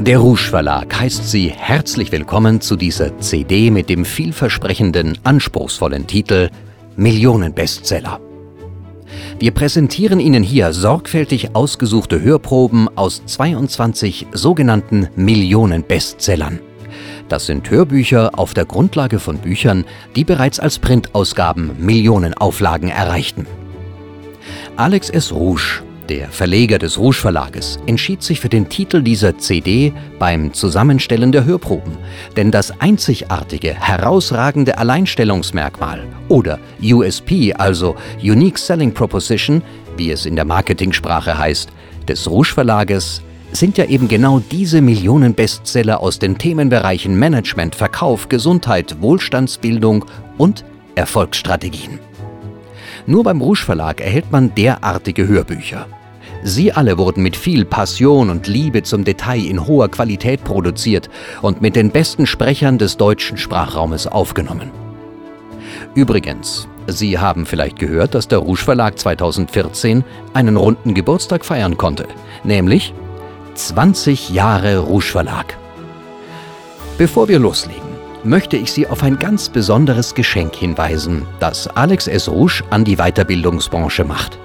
Der Rouge Verlag heißt Sie herzlich willkommen zu dieser CD mit dem vielversprechenden, anspruchsvollen Titel Millionenbestseller. Wir präsentieren Ihnen hier sorgfältig ausgesuchte Hörproben aus 22 sogenannten Millionenbestsellern. Das sind Hörbücher auf der Grundlage von Büchern, die bereits als Printausgaben Millionenauflagen erreichten. Alex S. Rouge der Verleger des Rouge Verlages entschied sich für den Titel dieser CD beim Zusammenstellen der Hörproben, denn das einzigartige, herausragende Alleinstellungsmerkmal oder USP, also Unique Selling Proposition, wie es in der Marketingsprache heißt, des Rouge Verlages sind ja eben genau diese Millionen-Bestseller aus den Themenbereichen Management, Verkauf, Gesundheit, Wohlstandsbildung und Erfolgsstrategien. Nur beim Rouge Verlag erhält man derartige Hörbücher. Sie alle wurden mit viel Passion und Liebe zum Detail in hoher Qualität produziert und mit den besten Sprechern des deutschen Sprachraumes aufgenommen. Übrigens, Sie haben vielleicht gehört, dass der Rouge Verlag 2014 einen runden Geburtstag feiern konnte, nämlich 20 Jahre Rouge Verlag. Bevor wir loslegen, möchte ich Sie auf ein ganz besonderes Geschenk hinweisen, das Alex S. Rouge an die Weiterbildungsbranche macht.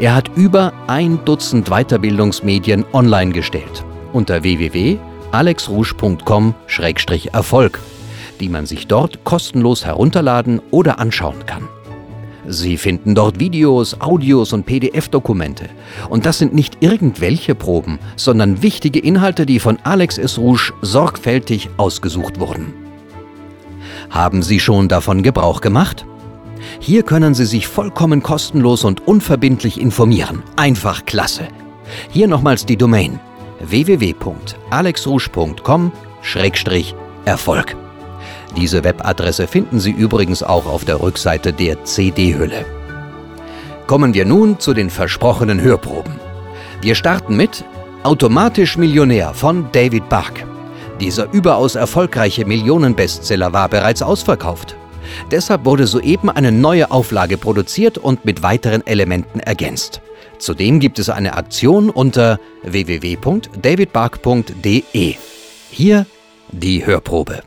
Er hat über ein Dutzend Weiterbildungsmedien online gestellt unter www.alexrouge.com-erfolg, die man sich dort kostenlos herunterladen oder anschauen kann. Sie finden dort Videos, Audios und PDF-Dokumente. Und das sind nicht irgendwelche Proben, sondern wichtige Inhalte, die von Alex S. Rouge sorgfältig ausgesucht wurden. Haben Sie schon davon Gebrauch gemacht? Hier können Sie sich vollkommen kostenlos und unverbindlich informieren. Einfach klasse. Hier nochmals die Domain www.alexrouge.com-erfolg. Diese Webadresse finden Sie übrigens auch auf der Rückseite der CD-Hülle. Kommen wir nun zu den versprochenen Hörproben. Wir starten mit Automatisch Millionär von David Bach. Dieser überaus erfolgreiche Millionenbestseller war bereits ausverkauft. Deshalb wurde soeben eine neue Auflage produziert und mit weiteren Elementen ergänzt. Zudem gibt es eine Aktion unter www.davidbark.de. Hier die Hörprobe.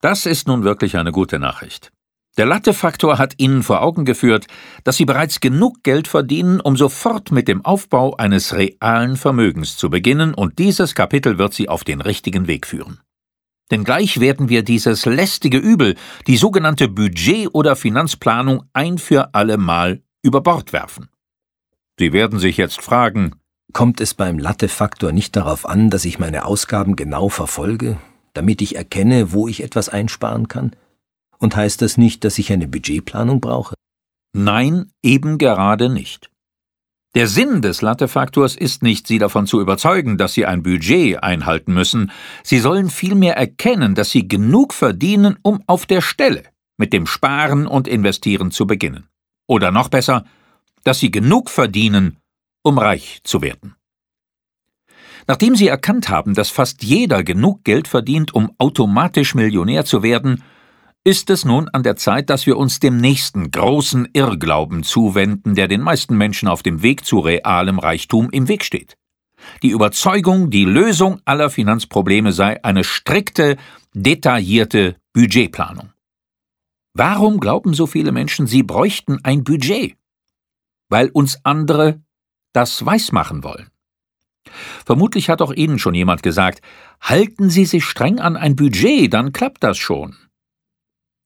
Das ist nun wirklich eine gute Nachricht. Der Latte-Faktor hat Ihnen vor Augen geführt, dass Sie bereits genug Geld verdienen, um sofort mit dem Aufbau eines realen Vermögens zu beginnen, und dieses Kapitel wird Sie auf den richtigen Weg führen. Denn gleich werden wir dieses lästige Übel, die sogenannte Budget- oder Finanzplanung, ein für alle Mal über Bord werfen. Sie werden sich jetzt fragen, Kommt es beim Latte-Faktor nicht darauf an, dass ich meine Ausgaben genau verfolge, damit ich erkenne, wo ich etwas einsparen kann? Und heißt das nicht, dass ich eine Budgetplanung brauche? Nein, eben gerade nicht. Der Sinn des Lattefaktors ist nicht, Sie davon zu überzeugen, dass Sie ein Budget einhalten müssen. Sie sollen vielmehr erkennen, dass Sie genug verdienen, um auf der Stelle mit dem Sparen und Investieren zu beginnen. Oder noch besser, dass Sie genug verdienen, um reich zu werden. Nachdem Sie erkannt haben, dass fast jeder genug Geld verdient, um automatisch Millionär zu werden, ist es nun an der Zeit, dass wir uns dem nächsten großen Irrglauben zuwenden, der den meisten Menschen auf dem Weg zu realem Reichtum im Weg steht. Die Überzeugung, die Lösung aller Finanzprobleme sei eine strikte, detaillierte Budgetplanung. Warum glauben so viele Menschen, sie bräuchten ein Budget? Weil uns andere das weismachen wollen. Vermutlich hat auch Ihnen schon jemand gesagt, halten Sie sich streng an ein Budget, dann klappt das schon.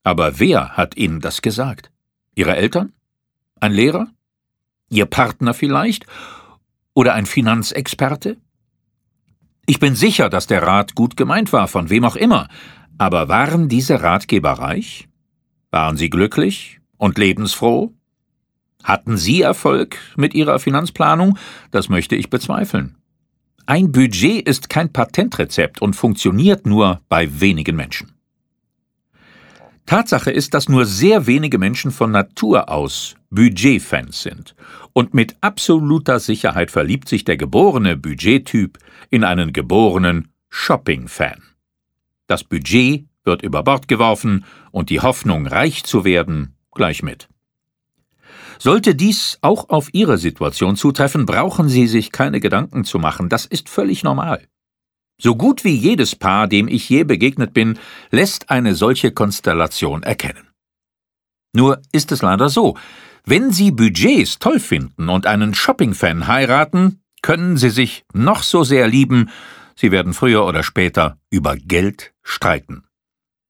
Aber wer hat Ihnen das gesagt? Ihre Eltern? Ein Lehrer? Ihr Partner vielleicht? Oder ein Finanzexperte? Ich bin sicher, dass der Rat gut gemeint war, von wem auch immer, aber waren diese Ratgeber reich? Waren sie glücklich und lebensfroh? Hatten Sie Erfolg mit Ihrer Finanzplanung? Das möchte ich bezweifeln. Ein Budget ist kein Patentrezept und funktioniert nur bei wenigen Menschen. Tatsache ist, dass nur sehr wenige Menschen von Natur aus Budgetfans sind. Und mit absoluter Sicherheit verliebt sich der geborene Budgettyp in einen geborenen Shopping-Fan. Das Budget wird über Bord geworfen und die Hoffnung, reich zu werden, gleich mit. Sollte dies auch auf Ihre Situation zutreffen, brauchen Sie sich keine Gedanken zu machen, das ist völlig normal. So gut wie jedes Paar, dem ich je begegnet bin, lässt eine solche Konstellation erkennen. Nur ist es leider so, wenn Sie Budgets toll finden und einen Shopping-Fan heiraten, können Sie sich noch so sehr lieben, Sie werden früher oder später über Geld streiten.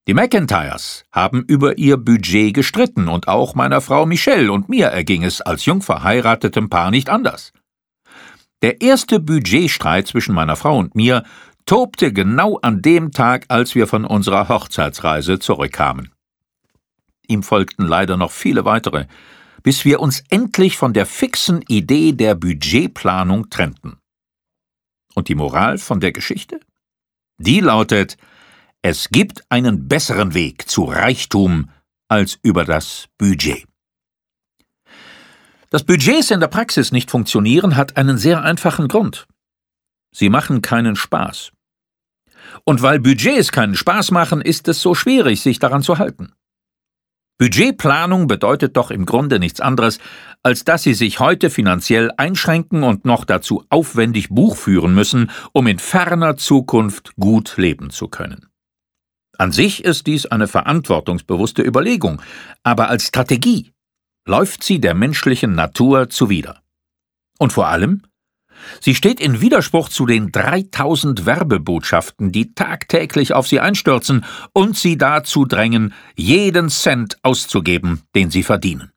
Die McIntyres haben über ihr Budget gestritten und auch meiner Frau Michelle und mir erging es als jung verheiratetem Paar nicht anders. Der erste Budgetstreit zwischen meiner Frau und mir tobte genau an dem Tag, als wir von unserer Hochzeitsreise zurückkamen. Ihm folgten leider noch viele weitere, bis wir uns endlich von der fixen Idee der Budgetplanung trennten. Und die Moral von der Geschichte? Die lautet, es gibt einen besseren Weg zu Reichtum als über das Budget. Dass Budgets in der Praxis nicht funktionieren, hat einen sehr einfachen Grund. Sie machen keinen Spaß. Und weil Budgets keinen Spaß machen, ist es so schwierig, sich daran zu halten. Budgetplanung bedeutet doch im Grunde nichts anderes, als dass Sie sich heute finanziell einschränken und noch dazu aufwendig Buch führen müssen, um in ferner Zukunft gut leben zu können. An sich ist dies eine verantwortungsbewusste Überlegung, aber als Strategie läuft sie der menschlichen Natur zuwider. Und vor allem, Sie steht in Widerspruch zu den 3000 Werbebotschaften, die tagtäglich auf sie einstürzen und sie dazu drängen, jeden Cent auszugeben, den sie verdienen.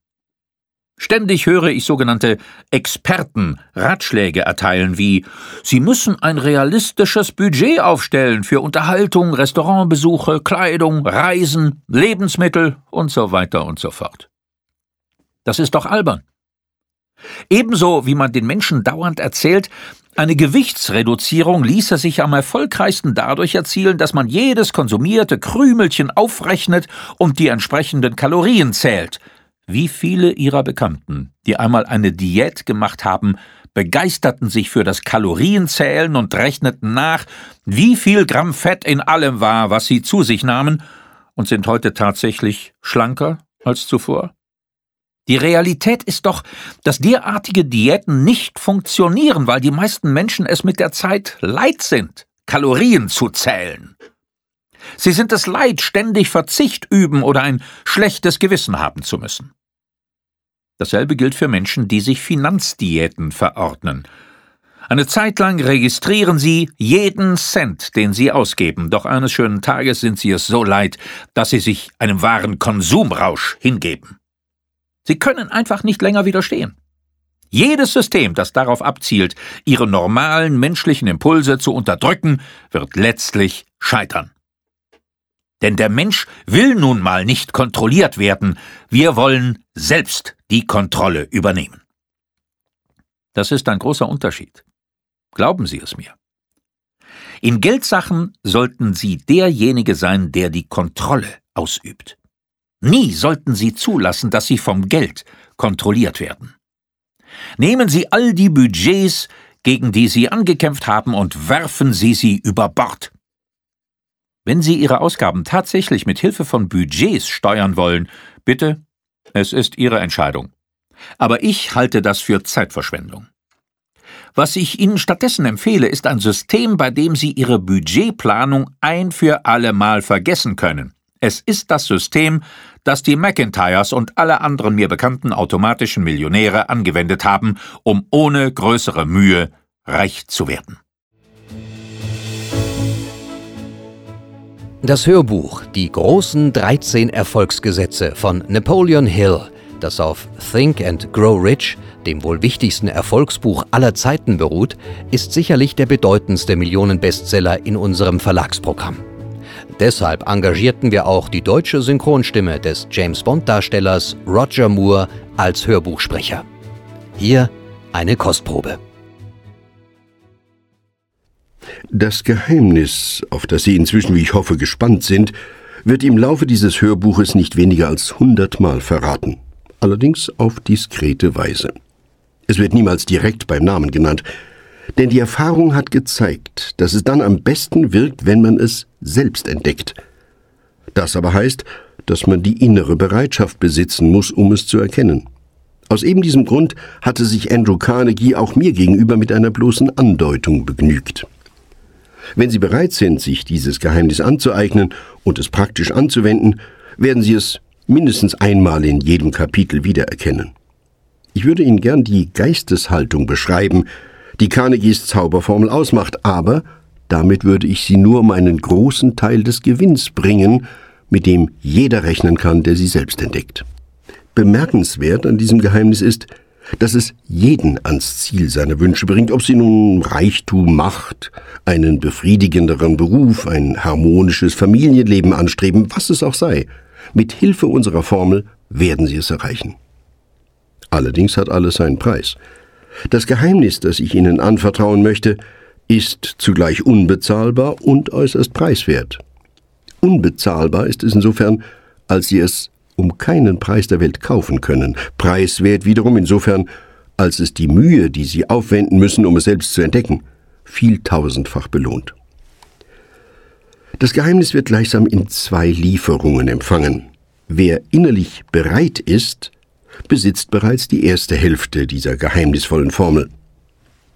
Ständig höre ich sogenannte Experten Ratschläge erteilen wie Sie müssen ein realistisches Budget aufstellen für Unterhaltung, Restaurantbesuche, Kleidung, Reisen, Lebensmittel und so weiter und so fort. Das ist doch albern. Ebenso wie man den Menschen dauernd erzählt, eine Gewichtsreduzierung ließe sich am erfolgreichsten dadurch erzielen, dass man jedes konsumierte Krümelchen aufrechnet und die entsprechenden Kalorien zählt. Wie viele ihrer Bekannten, die einmal eine Diät gemacht haben, begeisterten sich für das Kalorienzählen und rechneten nach, wie viel Gramm Fett in allem war, was sie zu sich nahmen, und sind heute tatsächlich schlanker als zuvor? Die Realität ist doch, dass derartige Diäten nicht funktionieren, weil die meisten Menschen es mit der Zeit leid sind, Kalorien zu zählen. Sie sind es leid, ständig Verzicht üben oder ein schlechtes Gewissen haben zu müssen. Dasselbe gilt für Menschen, die sich Finanzdiäten verordnen. Eine Zeit lang registrieren sie jeden Cent, den sie ausgeben, doch eines schönen Tages sind sie es so leid, dass sie sich einem wahren Konsumrausch hingeben. Sie können einfach nicht länger widerstehen. Jedes System, das darauf abzielt, ihre normalen menschlichen Impulse zu unterdrücken, wird letztlich scheitern. Denn der Mensch will nun mal nicht kontrolliert werden, wir wollen selbst die Kontrolle übernehmen. Das ist ein großer Unterschied. Glauben Sie es mir. In Geldsachen sollten Sie derjenige sein, der die Kontrolle ausübt. Nie sollten Sie zulassen, dass Sie vom Geld kontrolliert werden. Nehmen Sie all die Budgets, gegen die Sie angekämpft haben, und werfen Sie sie über Bord. Wenn Sie Ihre Ausgaben tatsächlich mit Hilfe von Budgets steuern wollen, bitte, es ist Ihre Entscheidung. Aber ich halte das für Zeitverschwendung. Was ich Ihnen stattdessen empfehle, ist ein System, bei dem Sie Ihre Budgetplanung ein für alle Mal vergessen können. Es ist das System, das die McIntyres und alle anderen mir bekannten automatischen Millionäre angewendet haben, um ohne größere Mühe reich zu werden. Das Hörbuch Die großen 13 Erfolgsgesetze von Napoleon Hill, das auf Think and Grow Rich, dem wohl wichtigsten Erfolgsbuch aller Zeiten beruht, ist sicherlich der bedeutendste Millionenbestseller in unserem Verlagsprogramm. Deshalb engagierten wir auch die deutsche Synchronstimme des James Bond-Darstellers Roger Moore als Hörbuchsprecher. Hier eine Kostprobe. Das Geheimnis, auf das Sie inzwischen, wie ich hoffe, gespannt sind, wird im Laufe dieses Hörbuches nicht weniger als hundertmal verraten. Allerdings auf diskrete Weise. Es wird niemals direkt beim Namen genannt, denn die Erfahrung hat gezeigt, dass es dann am besten wirkt, wenn man es selbst entdeckt. Das aber heißt, dass man die innere Bereitschaft besitzen muss, um es zu erkennen. Aus eben diesem Grund hatte sich Andrew Carnegie auch mir gegenüber mit einer bloßen Andeutung begnügt. Wenn Sie bereit sind, sich dieses Geheimnis anzueignen und es praktisch anzuwenden, werden Sie es mindestens einmal in jedem Kapitel wiedererkennen. Ich würde Ihnen gern die Geisteshaltung beschreiben, die Carnegies Zauberformel ausmacht, aber damit würde ich Sie nur um einen großen Teil des Gewinns bringen, mit dem jeder rechnen kann, der sie selbst entdeckt. Bemerkenswert an diesem Geheimnis ist, dass es jeden ans Ziel seiner Wünsche bringt, ob sie nun Reichtum, Macht, einen befriedigenderen Beruf, ein harmonisches Familienleben anstreben, was es auch sei. Mit Hilfe unserer Formel werden sie es erreichen. Allerdings hat alles seinen Preis. Das Geheimnis, das ich Ihnen anvertrauen möchte, ist zugleich unbezahlbar und äußerst preiswert. Unbezahlbar ist es insofern, als Sie es um keinen Preis der Welt kaufen können, preiswert wiederum insofern, als es die Mühe, die Sie aufwenden müssen, um es selbst zu entdecken, vieltausendfach belohnt. Das Geheimnis wird gleichsam in zwei Lieferungen empfangen. Wer innerlich bereit ist, besitzt bereits die erste Hälfte dieser geheimnisvollen Formel.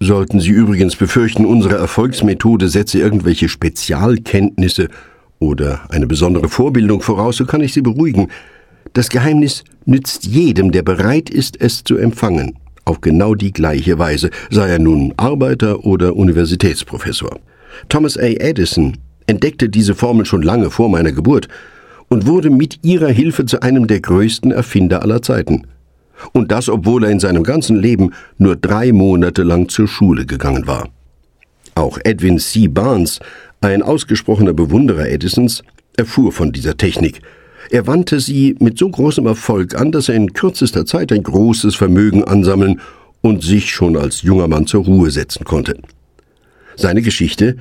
Sollten Sie übrigens befürchten, unsere Erfolgsmethode setze irgendwelche Spezialkenntnisse oder eine besondere Vorbildung voraus, so kann ich Sie beruhigen. Das Geheimnis nützt jedem, der bereit ist, es zu empfangen, auf genau die gleiche Weise, sei er nun Arbeiter oder Universitätsprofessor. Thomas A. Edison entdeckte diese Formel schon lange vor meiner Geburt und wurde mit ihrer Hilfe zu einem der größten Erfinder aller Zeiten. Und das, obwohl er in seinem ganzen Leben nur drei Monate lang zur Schule gegangen war. Auch Edwin C. Barnes, ein ausgesprochener Bewunderer Edisons, erfuhr von dieser Technik. Er wandte sie mit so großem Erfolg an, dass er in kürzester Zeit ein großes Vermögen ansammeln und sich schon als junger Mann zur Ruhe setzen konnte. Seine Geschichte,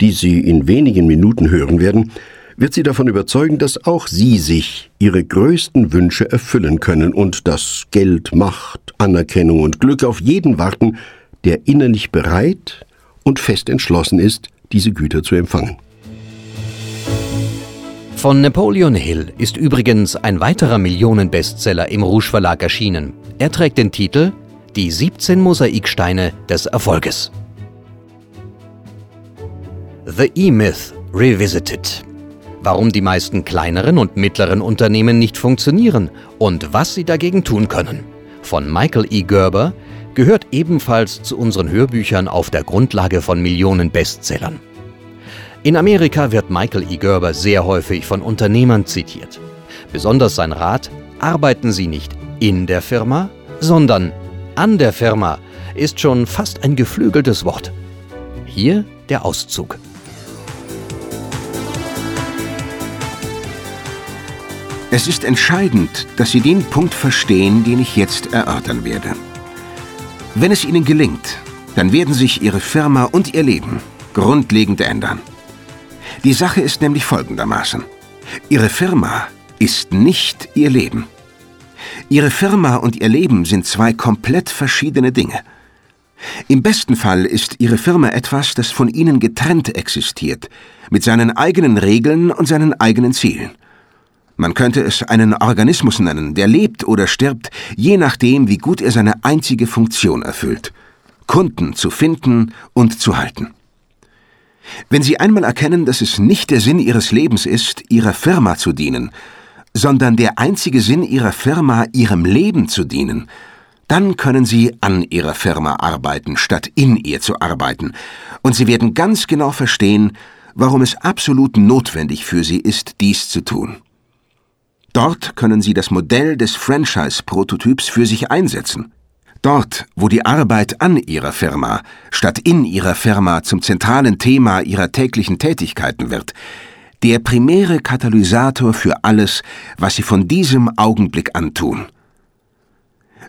die Sie in wenigen Minuten hören werden, wird Sie davon überzeugen, dass auch Sie sich Ihre größten Wünsche erfüllen können und dass Geld, Macht, Anerkennung und Glück auf jeden warten, der innerlich bereit und fest entschlossen ist, diese Güter zu empfangen. Von Napoleon Hill ist übrigens ein weiterer Millionenbestseller im Rouge Verlag erschienen. Er trägt den Titel Die 17 Mosaiksteine des Erfolges. The E-Myth Revisited. Warum die meisten kleineren und mittleren Unternehmen nicht funktionieren und was sie dagegen tun können. Von Michael E. Gerber gehört ebenfalls zu unseren Hörbüchern auf der Grundlage von Millionen Bestsellern. In Amerika wird Michael E. Gerber sehr häufig von Unternehmern zitiert. Besonders sein Rat, arbeiten Sie nicht in der Firma, sondern an der Firma, ist schon fast ein geflügeltes Wort. Hier der Auszug. Es ist entscheidend, dass Sie den Punkt verstehen, den ich jetzt erörtern werde. Wenn es Ihnen gelingt, dann werden sich Ihre Firma und Ihr Leben grundlegend ändern. Die Sache ist nämlich folgendermaßen. Ihre Firma ist nicht Ihr Leben. Ihre Firma und Ihr Leben sind zwei komplett verschiedene Dinge. Im besten Fall ist Ihre Firma etwas, das von Ihnen getrennt existiert, mit seinen eigenen Regeln und seinen eigenen Zielen. Man könnte es einen Organismus nennen, der lebt oder stirbt, je nachdem, wie gut er seine einzige Funktion erfüllt. Kunden zu finden und zu halten. Wenn Sie einmal erkennen, dass es nicht der Sinn Ihres Lebens ist, Ihrer Firma zu dienen, sondern der einzige Sinn Ihrer Firma, Ihrem Leben zu dienen, dann können Sie an Ihrer Firma arbeiten, statt in ihr zu arbeiten, und Sie werden ganz genau verstehen, warum es absolut notwendig für Sie ist, dies zu tun. Dort können Sie das Modell des Franchise-Prototyps für sich einsetzen. Dort, wo die Arbeit an Ihrer Firma statt in Ihrer Firma zum zentralen Thema Ihrer täglichen Tätigkeiten wird, der primäre Katalysator für alles, was Sie von diesem Augenblick an tun.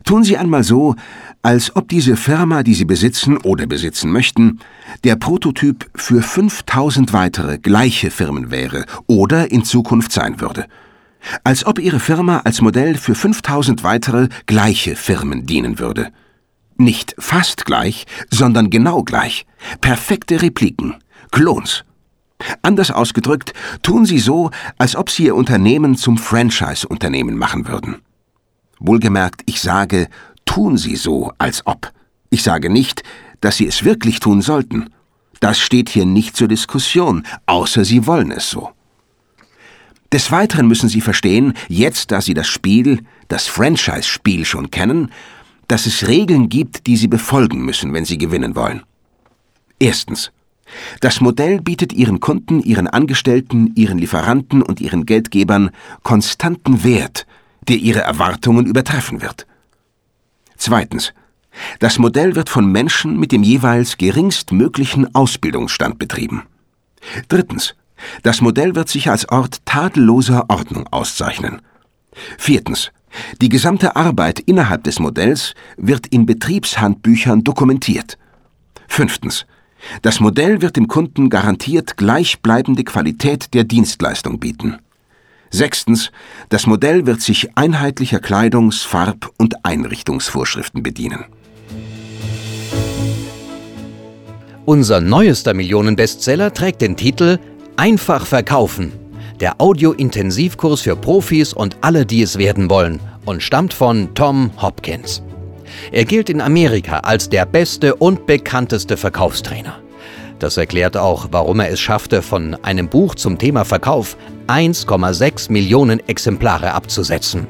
Tun Sie einmal so, als ob diese Firma, die Sie besitzen oder besitzen möchten, der Prototyp für 5000 weitere gleiche Firmen wäre oder in Zukunft sein würde als ob Ihre Firma als Modell für 5000 weitere gleiche Firmen dienen würde. Nicht fast gleich, sondern genau gleich. Perfekte Repliken. Klons. Anders ausgedrückt, tun Sie so, als ob Sie Ihr Unternehmen zum Franchise-Unternehmen machen würden. Wohlgemerkt, ich sage, tun Sie so, als ob. Ich sage nicht, dass Sie es wirklich tun sollten. Das steht hier nicht zur Diskussion, außer Sie wollen es so. Des Weiteren müssen Sie verstehen, jetzt da Sie das Spiel, das Franchise-Spiel schon kennen, dass es Regeln gibt, die Sie befolgen müssen, wenn Sie gewinnen wollen. Erstens. Das Modell bietet Ihren Kunden, Ihren Angestellten, Ihren Lieferanten und Ihren Geldgebern konstanten Wert, der Ihre Erwartungen übertreffen wird. Zweitens. Das Modell wird von Menschen mit dem jeweils geringstmöglichen Ausbildungsstand betrieben. Drittens. Das Modell wird sich als Ort tadelloser Ordnung auszeichnen. Viertens. Die gesamte Arbeit innerhalb des Modells wird in Betriebshandbüchern dokumentiert. Fünftens. Das Modell wird dem Kunden garantiert gleichbleibende Qualität der Dienstleistung bieten. Sechstens. Das Modell wird sich einheitlicher Kleidungs-, Farb- und Einrichtungsvorschriften bedienen. Unser neuester Millionenbestseller trägt den Titel Einfach verkaufen. Der Audio-Intensivkurs für Profis und alle, die es werden wollen und stammt von Tom Hopkins. Er gilt in Amerika als der beste und bekannteste Verkaufstrainer. Das erklärt auch, warum er es schaffte, von einem Buch zum Thema Verkauf 1,6 Millionen Exemplare abzusetzen.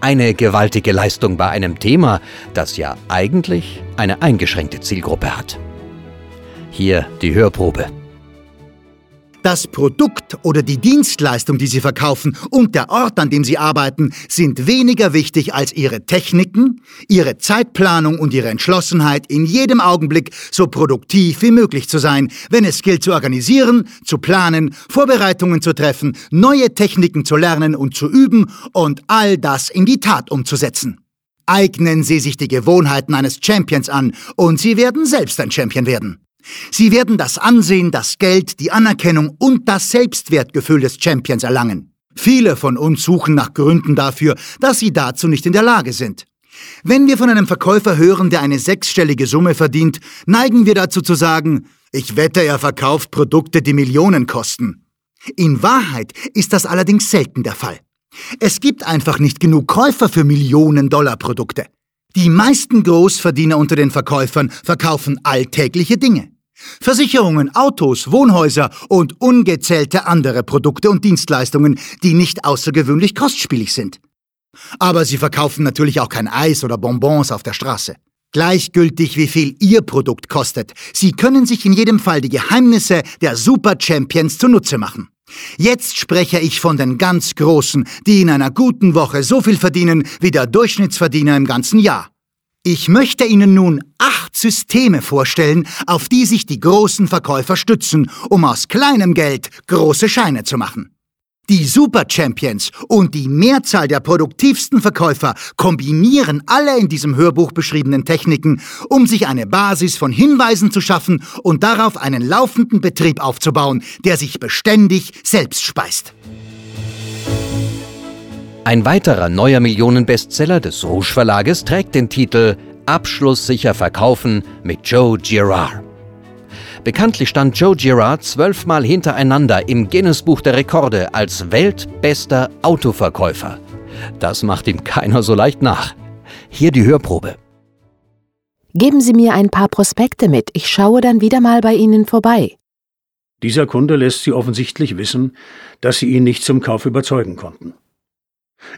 Eine gewaltige Leistung bei einem Thema, das ja eigentlich eine eingeschränkte Zielgruppe hat. Hier die Hörprobe. Das Produkt oder die Dienstleistung, die Sie verkaufen und der Ort, an dem Sie arbeiten, sind weniger wichtig als Ihre Techniken, Ihre Zeitplanung und Ihre Entschlossenheit, in jedem Augenblick so produktiv wie möglich zu sein, wenn es gilt zu organisieren, zu planen, Vorbereitungen zu treffen, neue Techniken zu lernen und zu üben und all das in die Tat umzusetzen. Eignen Sie sich die Gewohnheiten eines Champions an und Sie werden selbst ein Champion werden. Sie werden das Ansehen, das Geld, die Anerkennung und das Selbstwertgefühl des Champions erlangen. Viele von uns suchen nach Gründen dafür, dass sie dazu nicht in der Lage sind. Wenn wir von einem Verkäufer hören, der eine sechsstellige Summe verdient, neigen wir dazu zu sagen, ich wette, er verkauft Produkte, die Millionen kosten. In Wahrheit ist das allerdings selten der Fall. Es gibt einfach nicht genug Käufer für Millionen-Dollar-Produkte. Die meisten Großverdiener unter den Verkäufern verkaufen alltägliche Dinge. Versicherungen, Autos, Wohnhäuser und ungezählte andere Produkte und Dienstleistungen, die nicht außergewöhnlich kostspielig sind. Aber sie verkaufen natürlich auch kein Eis oder Bonbons auf der Straße. Gleichgültig wie viel Ihr Produkt kostet, Sie können sich in jedem Fall die Geheimnisse der Super Champions zunutze machen. Jetzt spreche ich von den ganz Großen, die in einer guten Woche so viel verdienen wie der Durchschnittsverdiener im ganzen Jahr. Ich möchte Ihnen nun acht Systeme vorstellen, auf die sich die großen Verkäufer stützen, um aus kleinem Geld große Scheine zu machen. Die Super Champions und die Mehrzahl der produktivsten Verkäufer kombinieren alle in diesem Hörbuch beschriebenen Techniken, um sich eine Basis von Hinweisen zu schaffen und darauf einen laufenden Betrieb aufzubauen, der sich beständig selbst speist. Ein weiterer neuer Millionenbestseller des Rouge Verlages trägt den Titel Abschlusssicher verkaufen mit Joe Girard. Bekanntlich stand Joe Girard zwölfmal hintereinander im Guinness-Buch der Rekorde als weltbester Autoverkäufer. Das macht ihm keiner so leicht nach. Hier die Hörprobe. Geben Sie mir ein paar Prospekte mit, ich schaue dann wieder mal bei Ihnen vorbei. Dieser Kunde lässt Sie offensichtlich wissen, dass Sie ihn nicht zum Kauf überzeugen konnten.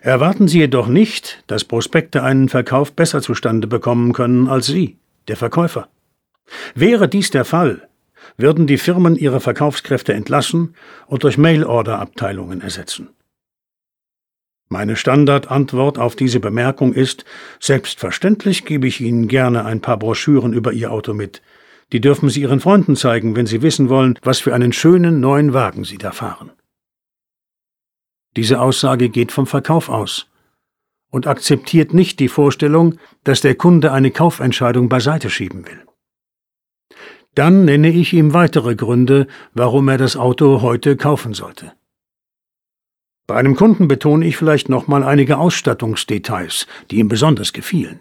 Erwarten Sie jedoch nicht, dass Prospekte einen Verkauf besser zustande bekommen können als Sie, der Verkäufer. Wäre dies der Fall, würden die Firmen ihre Verkaufskräfte entlassen und durch Mailorder-Abteilungen ersetzen. Meine Standardantwort auf diese Bemerkung ist, selbstverständlich gebe ich Ihnen gerne ein paar Broschüren über Ihr Auto mit. Die dürfen Sie Ihren Freunden zeigen, wenn Sie wissen wollen, was für einen schönen neuen Wagen Sie da fahren. Diese Aussage geht vom Verkauf aus und akzeptiert nicht die Vorstellung, dass der Kunde eine Kaufentscheidung beiseite schieben will. Dann nenne ich ihm weitere Gründe, warum er das Auto heute kaufen sollte. Bei einem Kunden betone ich vielleicht nochmal einige Ausstattungsdetails, die ihm besonders gefielen.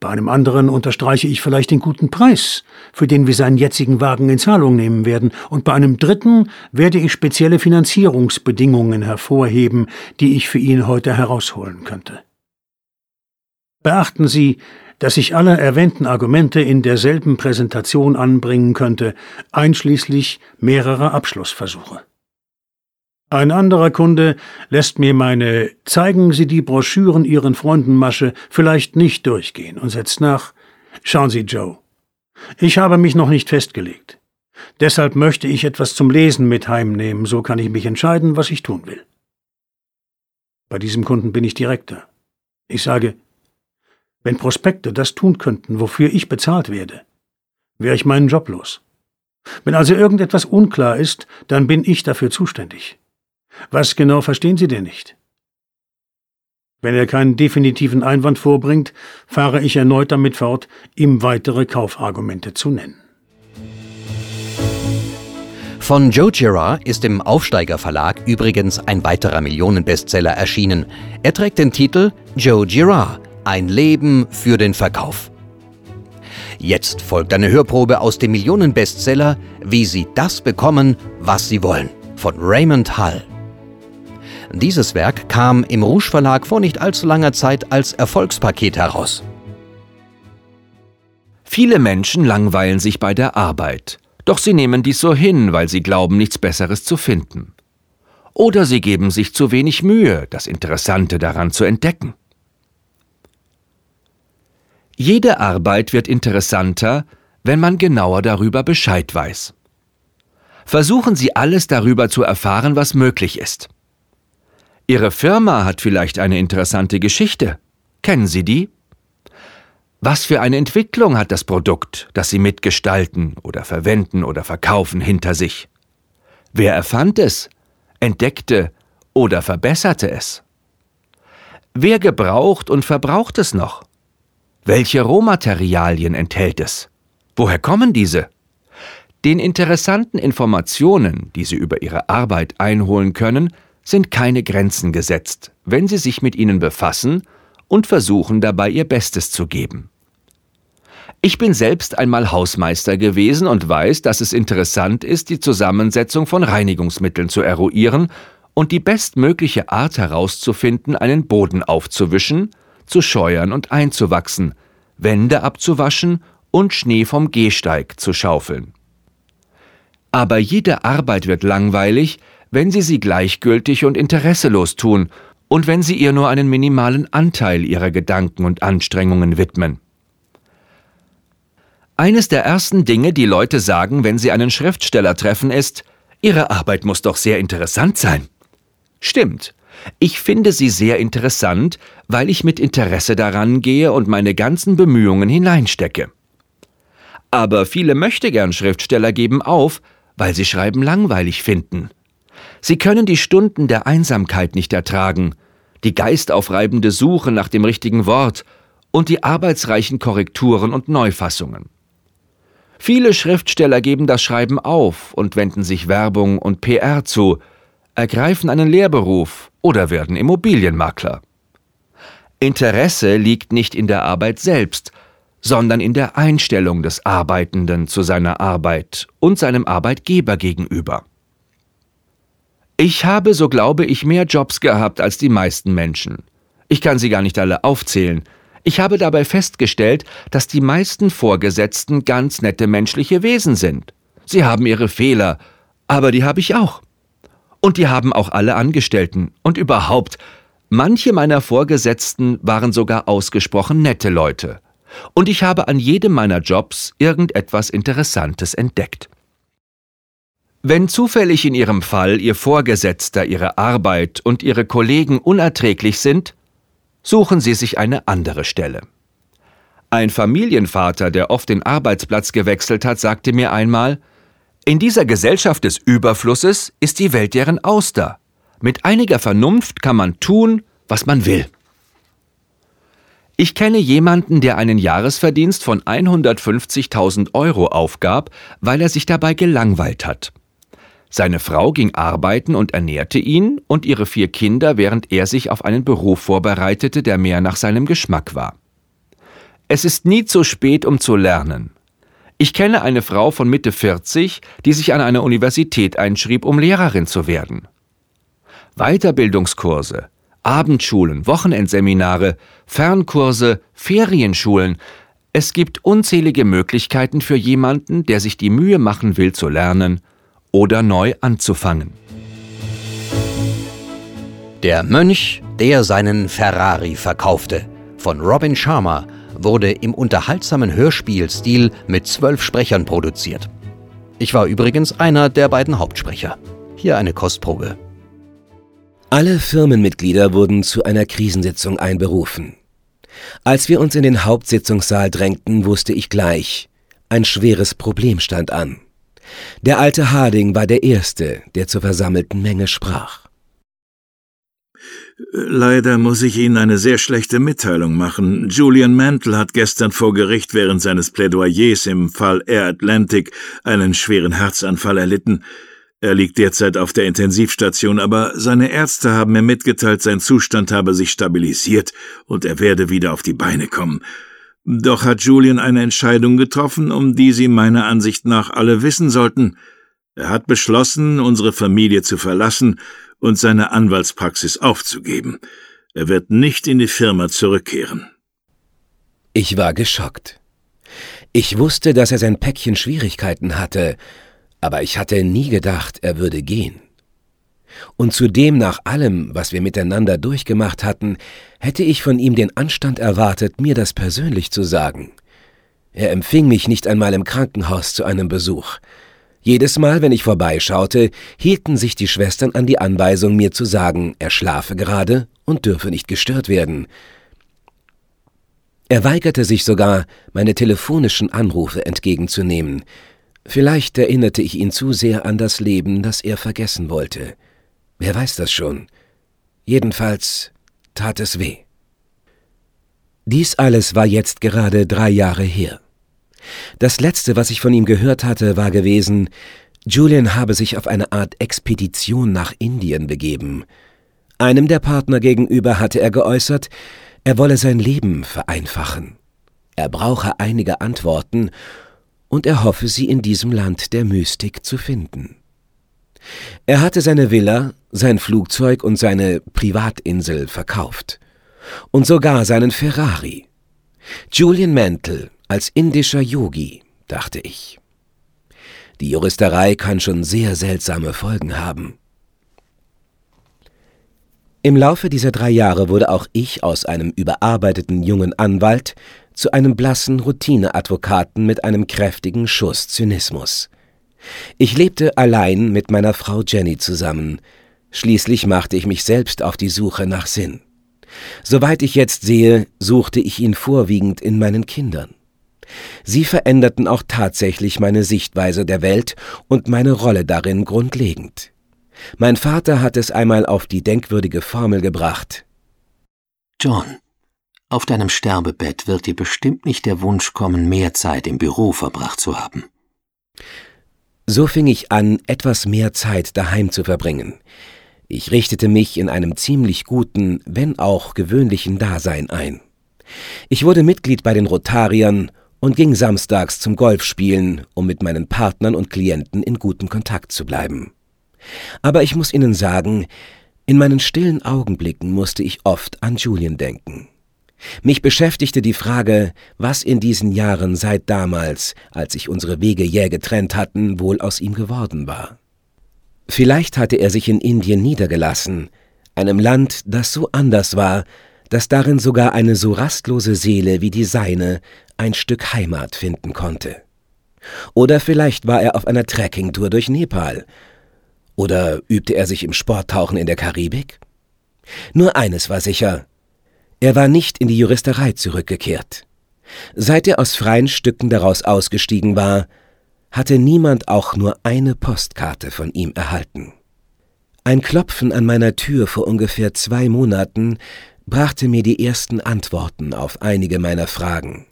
Bei einem anderen unterstreiche ich vielleicht den guten Preis, für den wir seinen jetzigen Wagen in Zahlung nehmen werden, und bei einem dritten werde ich spezielle Finanzierungsbedingungen hervorheben, die ich für ihn heute herausholen könnte. Beachten Sie, dass ich alle erwähnten Argumente in derselben Präsentation anbringen könnte, einschließlich mehrerer Abschlussversuche. Ein anderer Kunde lässt mir meine Zeigen Sie die Broschüren Ihren Freunden Masche vielleicht nicht durchgehen und setzt nach Schauen Sie, Joe. Ich habe mich noch nicht festgelegt. Deshalb möchte ich etwas zum Lesen mit heimnehmen, so kann ich mich entscheiden, was ich tun will. Bei diesem Kunden bin ich direkter. Ich sage, wenn Prospekte das tun könnten, wofür ich bezahlt werde, wäre ich meinen Job los. Wenn also irgendetwas unklar ist, dann bin ich dafür zuständig. Was genau verstehen Sie denn nicht? Wenn er keinen definitiven Einwand vorbringt, fahre ich erneut damit fort, ihm weitere Kaufargumente zu nennen. Von Joe Girard ist im Aufsteiger Verlag übrigens ein weiterer Millionenbestseller erschienen. Er trägt den Titel Joe Girard, ein Leben für den Verkauf. Jetzt folgt eine Hörprobe aus dem Millionenbestseller Wie Sie das bekommen, was Sie wollen von Raymond Hull. Dieses Werk kam im Rouge Verlag vor nicht allzu langer Zeit als Erfolgspaket heraus. Viele Menschen langweilen sich bei der Arbeit, doch sie nehmen dies so hin, weil sie glauben, nichts Besseres zu finden. Oder sie geben sich zu wenig Mühe, das Interessante daran zu entdecken. Jede Arbeit wird interessanter, wenn man genauer darüber Bescheid weiß. Versuchen Sie alles darüber zu erfahren, was möglich ist. Ihre Firma hat vielleicht eine interessante Geschichte. Kennen Sie die? Was für eine Entwicklung hat das Produkt, das Sie mitgestalten oder verwenden oder verkaufen, hinter sich? Wer erfand es, entdeckte oder verbesserte es? Wer gebraucht und verbraucht es noch? Welche Rohmaterialien enthält es? Woher kommen diese? Den interessanten Informationen, die Sie über Ihre Arbeit einholen können, sind keine Grenzen gesetzt, wenn Sie sich mit ihnen befassen und versuchen dabei Ihr Bestes zu geben. Ich bin selbst einmal Hausmeister gewesen und weiß, dass es interessant ist, die Zusammensetzung von Reinigungsmitteln zu eruieren und die bestmögliche Art herauszufinden, einen Boden aufzuwischen, zu scheuern und einzuwachsen, Wände abzuwaschen und Schnee vom Gehsteig zu schaufeln. Aber jede Arbeit wird langweilig, wenn Sie sie gleichgültig und interesselos tun und wenn Sie ihr nur einen minimalen Anteil Ihrer Gedanken und Anstrengungen widmen. Eines der ersten Dinge, die Leute sagen, wenn sie einen Schriftsteller treffen, ist, Ihre Arbeit muss doch sehr interessant sein. Stimmt, ich finde sie sehr interessant, weil ich mit Interesse daran gehe und meine ganzen Bemühungen hineinstecke. Aber viele möchtegern Schriftsteller geben auf, weil sie Schreiben langweilig finden. Sie können die Stunden der Einsamkeit nicht ertragen, die geistaufreibende Suche nach dem richtigen Wort und die arbeitsreichen Korrekturen und Neufassungen. Viele Schriftsteller geben das Schreiben auf und wenden sich Werbung und PR zu, ergreifen einen Lehrberuf oder werden Immobilienmakler. Interesse liegt nicht in der Arbeit selbst, sondern in der Einstellung des Arbeitenden zu seiner Arbeit und seinem Arbeitgeber gegenüber. Ich habe, so glaube ich, mehr Jobs gehabt als die meisten Menschen. Ich kann sie gar nicht alle aufzählen. Ich habe dabei festgestellt, dass die meisten Vorgesetzten ganz nette menschliche Wesen sind. Sie haben ihre Fehler, aber die habe ich auch. Und die haben auch alle Angestellten. Und überhaupt, manche meiner Vorgesetzten waren sogar ausgesprochen nette Leute. Und ich habe an jedem meiner Jobs irgendetwas Interessantes entdeckt. Wenn zufällig in Ihrem Fall Ihr Vorgesetzter, Ihre Arbeit und Ihre Kollegen unerträglich sind, suchen Sie sich eine andere Stelle. Ein Familienvater, der oft den Arbeitsplatz gewechselt hat, sagte mir einmal, in dieser Gesellschaft des Überflusses ist die Welt deren Auster. Mit einiger Vernunft kann man tun, was man will. Ich kenne jemanden, der einen Jahresverdienst von 150.000 Euro aufgab, weil er sich dabei gelangweilt hat. Seine Frau ging arbeiten und ernährte ihn und ihre vier Kinder, während er sich auf einen Beruf vorbereitete, der mehr nach seinem Geschmack war. Es ist nie zu spät, um zu lernen. Ich kenne eine Frau von Mitte 40, die sich an einer Universität einschrieb, um Lehrerin zu werden. Weiterbildungskurse, Abendschulen, Wochenendseminare, Fernkurse, Ferienschulen. Es gibt unzählige Möglichkeiten für jemanden, der sich die Mühe machen will zu lernen oder neu anzufangen. Der Mönch, der seinen Ferrari verkaufte, von Robin Sharma, wurde im unterhaltsamen Hörspielstil mit zwölf Sprechern produziert. Ich war übrigens einer der beiden Hauptsprecher. Hier eine Kostprobe. Alle Firmenmitglieder wurden zu einer Krisensitzung einberufen. Als wir uns in den Hauptsitzungssaal drängten, wusste ich gleich, ein schweres Problem stand an. Der alte Harding war der Erste, der zur versammelten Menge sprach. Leider muss ich Ihnen eine sehr schlechte Mitteilung machen. Julian Mantle hat gestern vor Gericht während seines Plädoyers im Fall Air Atlantic einen schweren Herzanfall erlitten. Er liegt derzeit auf der Intensivstation, aber seine Ärzte haben mir mitgeteilt, sein Zustand habe sich stabilisiert und er werde wieder auf die Beine kommen. Doch hat Julian eine Entscheidung getroffen, um die Sie meiner Ansicht nach alle wissen sollten. Er hat beschlossen, unsere Familie zu verlassen und seine Anwaltspraxis aufzugeben. Er wird nicht in die Firma zurückkehren. Ich war geschockt. Ich wusste, dass er sein Päckchen Schwierigkeiten hatte, aber ich hatte nie gedacht, er würde gehen. Und zudem nach allem, was wir miteinander durchgemacht hatten, hätte ich von ihm den Anstand erwartet, mir das persönlich zu sagen. Er empfing mich nicht einmal im Krankenhaus zu einem Besuch. Jedes Mal, wenn ich vorbeischaute, hielten sich die Schwestern an die Anweisung, mir zu sagen, er schlafe gerade und dürfe nicht gestört werden. Er weigerte sich sogar, meine telefonischen Anrufe entgegenzunehmen. Vielleicht erinnerte ich ihn zu sehr an das Leben, das er vergessen wollte. Wer weiß das schon. Jedenfalls tat es weh. Dies alles war jetzt gerade drei Jahre her. Das Letzte, was ich von ihm gehört hatte, war gewesen, Julian habe sich auf eine Art Expedition nach Indien begeben. Einem der Partner gegenüber hatte er geäußert, er wolle sein Leben vereinfachen. Er brauche einige Antworten und er hoffe, sie in diesem Land der Mystik zu finden. Er hatte seine Villa, sein Flugzeug und seine Privatinsel verkauft. Und sogar seinen Ferrari. Julian Mantle als indischer Yogi, dachte ich. Die Juristerei kann schon sehr seltsame Folgen haben. Im Laufe dieser drei Jahre wurde auch ich aus einem überarbeiteten jungen Anwalt zu einem blassen Routineadvokaten mit einem kräftigen Schuss Zynismus. Ich lebte allein mit meiner Frau Jenny zusammen. Schließlich machte ich mich selbst auf die Suche nach Sinn. Soweit ich jetzt sehe, suchte ich ihn vorwiegend in meinen Kindern. Sie veränderten auch tatsächlich meine Sichtweise der Welt und meine Rolle darin grundlegend. Mein Vater hat es einmal auf die denkwürdige Formel gebracht. John, auf deinem Sterbebett wird dir bestimmt nicht der Wunsch kommen, mehr Zeit im Büro verbracht zu haben. So fing ich an, etwas mehr Zeit daheim zu verbringen. Ich richtete mich in einem ziemlich guten, wenn auch gewöhnlichen Dasein ein. Ich wurde Mitglied bei den Rotariern und ging samstags zum Golfspielen, um mit meinen Partnern und Klienten in gutem Kontakt zu bleiben. Aber ich muss Ihnen sagen, in meinen stillen Augenblicken musste ich oft an Julian denken. Mich beschäftigte die Frage, was in diesen Jahren seit damals, als sich unsere Wege jäh getrennt hatten, wohl aus ihm geworden war. Vielleicht hatte er sich in Indien niedergelassen, einem Land, das so anders war, dass darin sogar eine so rastlose Seele wie die seine ein Stück Heimat finden konnte. Oder vielleicht war er auf einer Trekkingtour durch Nepal. Oder übte er sich im Sporttauchen in der Karibik? Nur eines war sicher. Er war nicht in die Juristerei zurückgekehrt. Seit er aus freien Stücken daraus ausgestiegen war, hatte niemand auch nur eine Postkarte von ihm erhalten. Ein Klopfen an meiner Tür vor ungefähr zwei Monaten brachte mir die ersten Antworten auf einige meiner Fragen.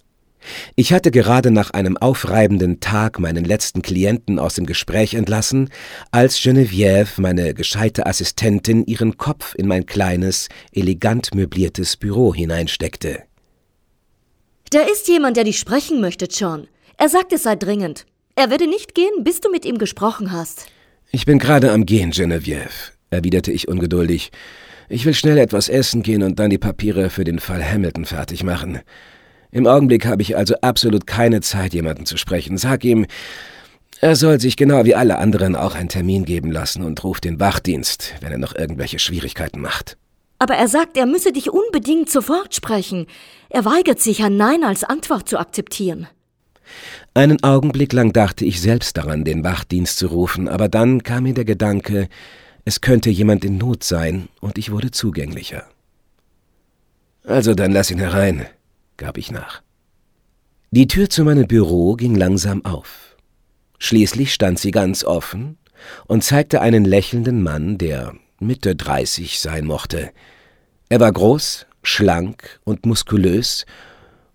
Ich hatte gerade nach einem aufreibenden Tag meinen letzten Klienten aus dem Gespräch entlassen, als Geneviève, meine gescheite Assistentin, ihren Kopf in mein kleines, elegant möbliertes Büro hineinsteckte. Da ist jemand, der dich sprechen möchte, John. Er sagt, es sei dringend. Er werde nicht gehen, bis du mit ihm gesprochen hast. Ich bin gerade am Gehen, Geneviève, erwiderte ich ungeduldig. Ich will schnell etwas essen gehen und dann die Papiere für den Fall Hamilton fertig machen. Im Augenblick habe ich also absolut keine Zeit, jemanden zu sprechen. Sag ihm, er soll sich genau wie alle anderen auch einen Termin geben lassen und ruft den Wachdienst, wenn er noch irgendwelche Schwierigkeiten macht. Aber er sagt, er müsse dich unbedingt sofort sprechen. Er weigert sich, ein Nein als Antwort zu akzeptieren. Einen Augenblick lang dachte ich selbst daran, den Wachdienst zu rufen, aber dann kam mir der Gedanke, es könnte jemand in Not sein, und ich wurde zugänglicher. Also dann lass ihn herein, gab ich nach. Die Tür zu meinem Büro ging langsam auf. Schließlich stand sie ganz offen und zeigte einen lächelnden Mann, der Mitte dreißig sein mochte. Er war groß, schlank und muskulös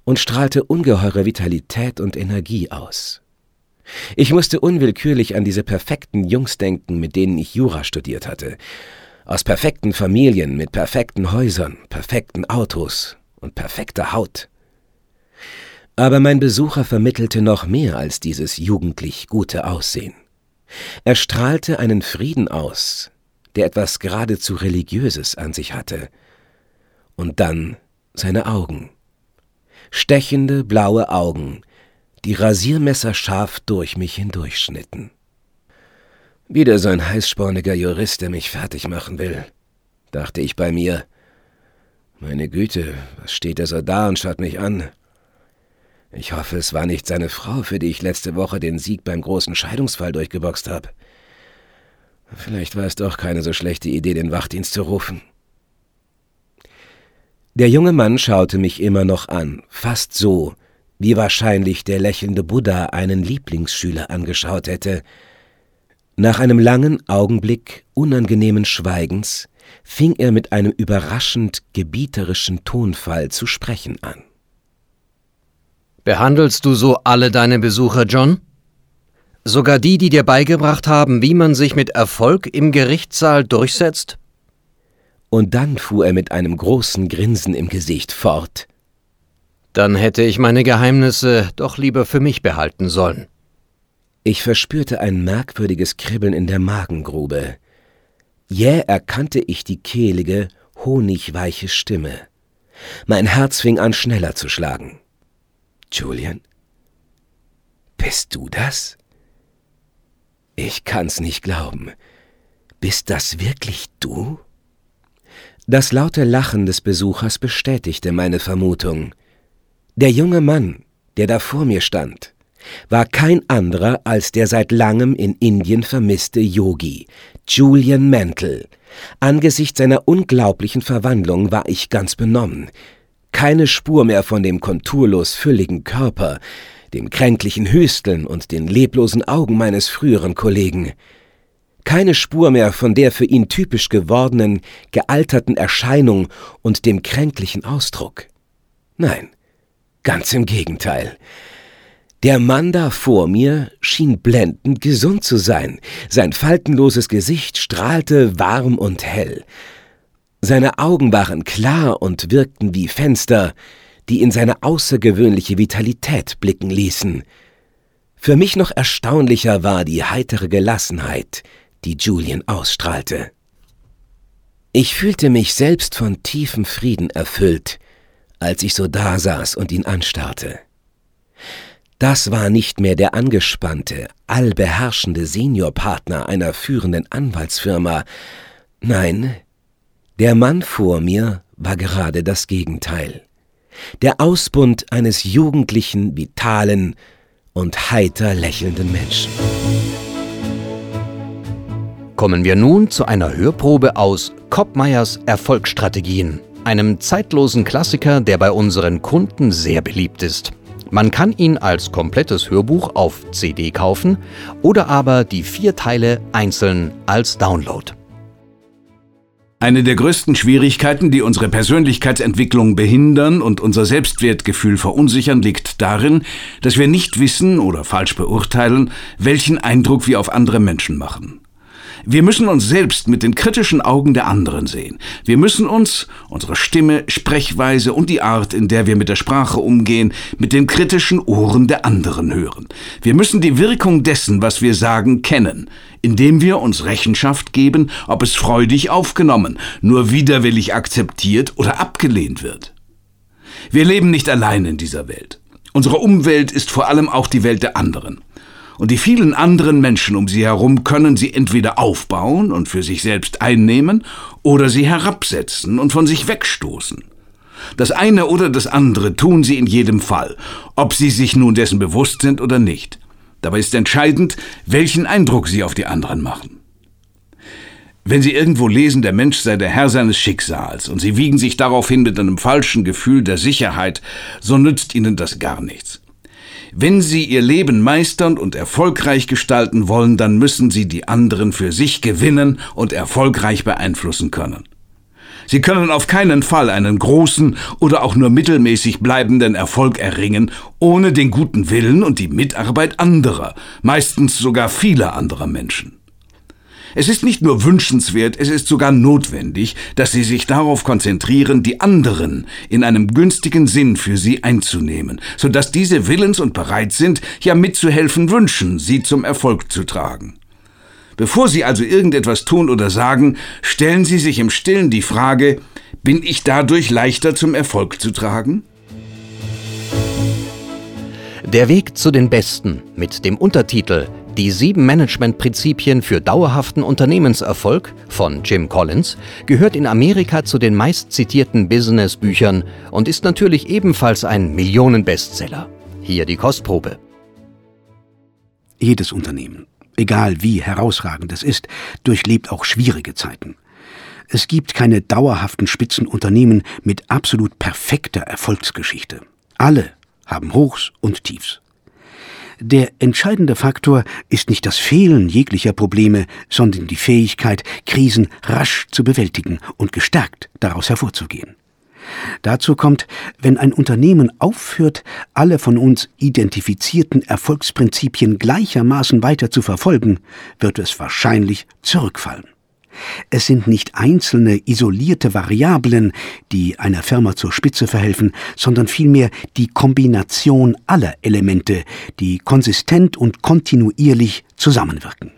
und strahlte ungeheure Vitalität und Energie aus. Ich musste unwillkürlich an diese perfekten Jungs denken, mit denen ich Jura studiert hatte. Aus perfekten Familien mit perfekten Häusern, perfekten Autos und perfekter Haut. Aber mein Besucher vermittelte noch mehr als dieses jugendlich gute Aussehen. Er strahlte einen Frieden aus, der etwas geradezu Religiöses an sich hatte. Und dann seine Augen. Stechende blaue Augen, die Rasiermesser scharf durch mich hindurchschnitten. Wieder so ein heißsporniger Jurist, der mich fertig machen will, dachte ich bei mir. Meine Güte, was steht er so da und schaut mich an? Ich hoffe, es war nicht seine Frau, für die ich letzte Woche den Sieg beim großen Scheidungsfall durchgeboxt habe. Vielleicht war es doch keine so schlechte Idee, den Wachdienst zu rufen. Der junge Mann schaute mich immer noch an, fast so, wie wahrscheinlich der lächelnde Buddha einen Lieblingsschüler angeschaut hätte. Nach einem langen Augenblick unangenehmen Schweigens fing er mit einem überraschend gebieterischen Tonfall zu sprechen an. Behandelst du so alle deine Besucher, John? Sogar die, die dir beigebracht haben, wie man sich mit Erfolg im Gerichtssaal durchsetzt? Und dann fuhr er mit einem großen Grinsen im Gesicht fort. Dann hätte ich meine Geheimnisse doch lieber für mich behalten sollen. Ich verspürte ein merkwürdiges Kribbeln in der Magengrube. Jäh erkannte ich die kehlige, honigweiche Stimme. Mein Herz fing an schneller zu schlagen. Julian? Bist du das? Ich kann's nicht glauben. Bist das wirklich du? Das laute Lachen des Besuchers bestätigte meine Vermutung. Der junge Mann, der da vor mir stand, war kein anderer als der seit langem in Indien vermisste Yogi, Julian Mantle. Angesichts seiner unglaublichen Verwandlung war ich ganz benommen. Keine Spur mehr von dem konturlos fülligen Körper, dem kränklichen Hüsteln und den leblosen Augen meines früheren Kollegen. Keine Spur mehr von der für ihn typisch gewordenen, gealterten Erscheinung und dem kränklichen Ausdruck. Nein, Ganz im Gegenteil. Der Mann da vor mir schien blendend gesund zu sein. Sein faltenloses Gesicht strahlte warm und hell. Seine Augen waren klar und wirkten wie Fenster, die in seine außergewöhnliche Vitalität blicken ließen. Für mich noch erstaunlicher war die heitere Gelassenheit, die Julian ausstrahlte. Ich fühlte mich selbst von tiefem Frieden erfüllt, als ich so dasaß und ihn anstarrte. Das war nicht mehr der angespannte, allbeherrschende Seniorpartner einer führenden Anwaltsfirma. Nein, der Mann vor mir war gerade das Gegenteil. Der Ausbund eines jugendlichen, vitalen und heiter lächelnden Menschen. Kommen wir nun zu einer Hörprobe aus Koppmeyers Erfolgsstrategien einem zeitlosen Klassiker, der bei unseren Kunden sehr beliebt ist. Man kann ihn als komplettes Hörbuch auf CD kaufen oder aber die vier Teile einzeln als Download. Eine der größten Schwierigkeiten, die unsere Persönlichkeitsentwicklung behindern und unser Selbstwertgefühl verunsichern, liegt darin, dass wir nicht wissen oder falsch beurteilen, welchen Eindruck wir auf andere Menschen machen. Wir müssen uns selbst mit den kritischen Augen der anderen sehen. Wir müssen uns, unsere Stimme, Sprechweise und die Art, in der wir mit der Sprache umgehen, mit den kritischen Ohren der anderen hören. Wir müssen die Wirkung dessen, was wir sagen, kennen, indem wir uns Rechenschaft geben, ob es freudig aufgenommen, nur widerwillig akzeptiert oder abgelehnt wird. Wir leben nicht allein in dieser Welt. Unsere Umwelt ist vor allem auch die Welt der anderen und die vielen anderen Menschen um sie herum können sie entweder aufbauen und für sich selbst einnehmen oder sie herabsetzen und von sich wegstoßen. Das eine oder das andere tun sie in jedem Fall, ob sie sich nun dessen bewusst sind oder nicht. Dabei ist entscheidend, welchen Eindruck sie auf die anderen machen. Wenn Sie irgendwo lesen, der Mensch sei der Herr seines Schicksals, und Sie wiegen sich daraufhin mit einem falschen Gefühl der Sicherheit, so nützt Ihnen das gar nichts. Wenn Sie Ihr Leben meistern und erfolgreich gestalten wollen, dann müssen Sie die anderen für sich gewinnen und erfolgreich beeinflussen können. Sie können auf keinen Fall einen großen oder auch nur mittelmäßig bleibenden Erfolg erringen, ohne den guten Willen und die Mitarbeit anderer, meistens sogar vieler anderer Menschen. Es ist nicht nur wünschenswert, es ist sogar notwendig, dass Sie sich darauf konzentrieren, die anderen in einem günstigen Sinn für Sie einzunehmen, sodass diese willens und bereit sind, ja mitzuhelfen wünschen, Sie zum Erfolg zu tragen. Bevor Sie also irgendetwas tun oder sagen, stellen Sie sich im stillen die Frage, bin ich dadurch leichter zum Erfolg zu tragen? Der Weg zu den Besten mit dem Untertitel die sieben Managementprinzipien für dauerhaften Unternehmenserfolg von Jim Collins gehört in Amerika zu den meistzitierten Business-Büchern und ist natürlich ebenfalls ein Millionen-Bestseller. Hier die Kostprobe. Jedes Unternehmen, egal wie herausragend es ist, durchlebt auch schwierige Zeiten. Es gibt keine dauerhaften Spitzenunternehmen mit absolut perfekter Erfolgsgeschichte. Alle haben Hochs und Tiefs. Der entscheidende Faktor ist nicht das Fehlen jeglicher Probleme, sondern die Fähigkeit, Krisen rasch zu bewältigen und gestärkt daraus hervorzugehen. Dazu kommt, wenn ein Unternehmen aufhört, alle von uns identifizierten Erfolgsprinzipien gleichermaßen weiter zu verfolgen, wird es wahrscheinlich zurückfallen. Es sind nicht einzelne isolierte Variablen, die einer Firma zur Spitze verhelfen, sondern vielmehr die Kombination aller Elemente, die konsistent und kontinuierlich zusammenwirken.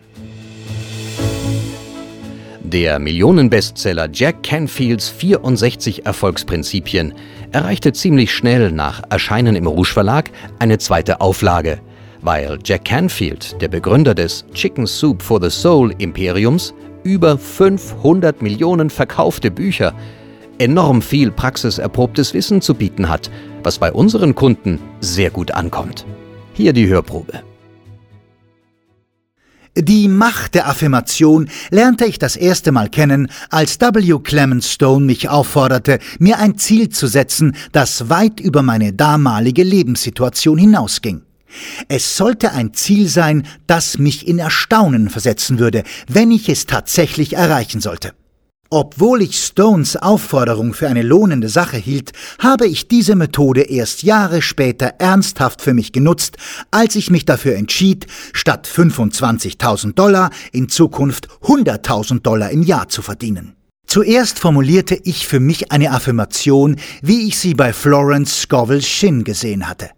Der Millionenbestseller Jack Canfields 64 Erfolgsprinzipien erreichte ziemlich schnell nach Erscheinen im Rouge Verlag eine zweite Auflage, weil Jack Canfield, der Begründer des Chicken Soup for the Soul Imperiums, über 500 Millionen verkaufte Bücher, enorm viel praxiserprobtes Wissen zu bieten hat, was bei unseren Kunden sehr gut ankommt. Hier die Hörprobe. Die Macht der Affirmation lernte ich das erste Mal kennen, als W. Clement Stone mich aufforderte, mir ein Ziel zu setzen, das weit über meine damalige Lebenssituation hinausging. Es sollte ein Ziel sein, das mich in Erstaunen versetzen würde, wenn ich es tatsächlich erreichen sollte. Obwohl ich Stones Aufforderung für eine lohnende Sache hielt, habe ich diese Methode erst Jahre später ernsthaft für mich genutzt, als ich mich dafür entschied, statt 25.000 Dollar in Zukunft 100.000 Dollar im Jahr zu verdienen. Zuerst formulierte ich für mich eine Affirmation, wie ich sie bei Florence Scovel Shin gesehen hatte.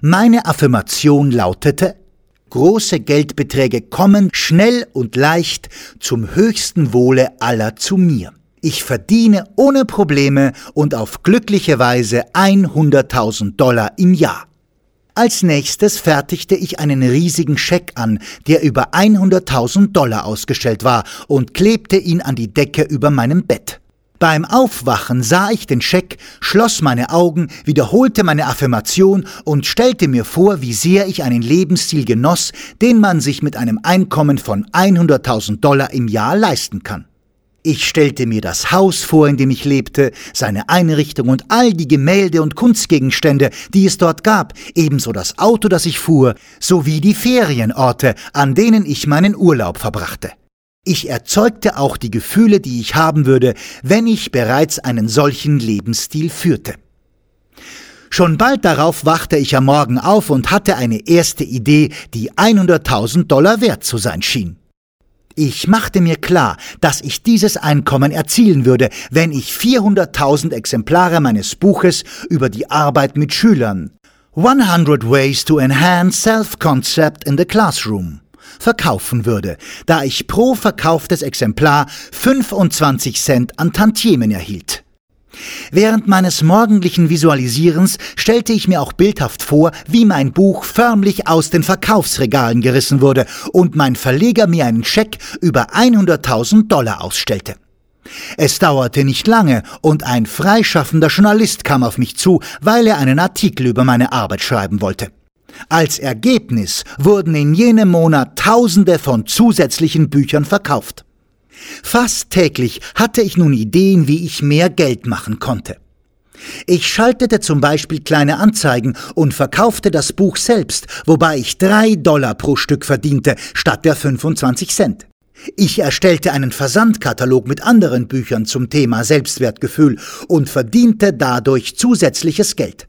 Meine Affirmation lautete, große Geldbeträge kommen schnell und leicht zum höchsten Wohle aller zu mir. Ich verdiene ohne Probleme und auf glückliche Weise 100.000 Dollar im Jahr. Als nächstes fertigte ich einen riesigen Scheck an, der über 100.000 Dollar ausgestellt war, und klebte ihn an die Decke über meinem Bett. Beim Aufwachen sah ich den Scheck, schloss meine Augen, wiederholte meine Affirmation und stellte mir vor, wie sehr ich einen Lebensstil genoss, den man sich mit einem Einkommen von 100.000 Dollar im Jahr leisten kann. Ich stellte mir das Haus vor, in dem ich lebte, seine Einrichtung und all die Gemälde und Kunstgegenstände, die es dort gab, ebenso das Auto, das ich fuhr, sowie die Ferienorte, an denen ich meinen Urlaub verbrachte. Ich erzeugte auch die Gefühle, die ich haben würde, wenn ich bereits einen solchen Lebensstil führte. Schon bald darauf wachte ich am Morgen auf und hatte eine erste Idee, die 100.000 Dollar wert zu sein schien. Ich machte mir klar, dass ich dieses Einkommen erzielen würde, wenn ich 400.000 Exemplare meines Buches über die Arbeit mit Schülern 100 Ways to Enhance Self-Concept in the Classroom verkaufen würde, da ich pro verkauftes Exemplar 25 Cent an Tantiemen erhielt. Während meines morgendlichen Visualisierens stellte ich mir auch bildhaft vor, wie mein Buch förmlich aus den Verkaufsregalen gerissen wurde und mein Verleger mir einen Scheck über 100.000 Dollar ausstellte. Es dauerte nicht lange und ein freischaffender Journalist kam auf mich zu, weil er einen Artikel über meine Arbeit schreiben wollte. Als Ergebnis wurden in jenem Monat Tausende von zusätzlichen Büchern verkauft. Fast täglich hatte ich nun Ideen, wie ich mehr Geld machen konnte. Ich schaltete zum Beispiel kleine Anzeigen und verkaufte das Buch selbst, wobei ich drei Dollar pro Stück verdiente, statt der 25 Cent. Ich erstellte einen Versandkatalog mit anderen Büchern zum Thema Selbstwertgefühl und verdiente dadurch zusätzliches Geld.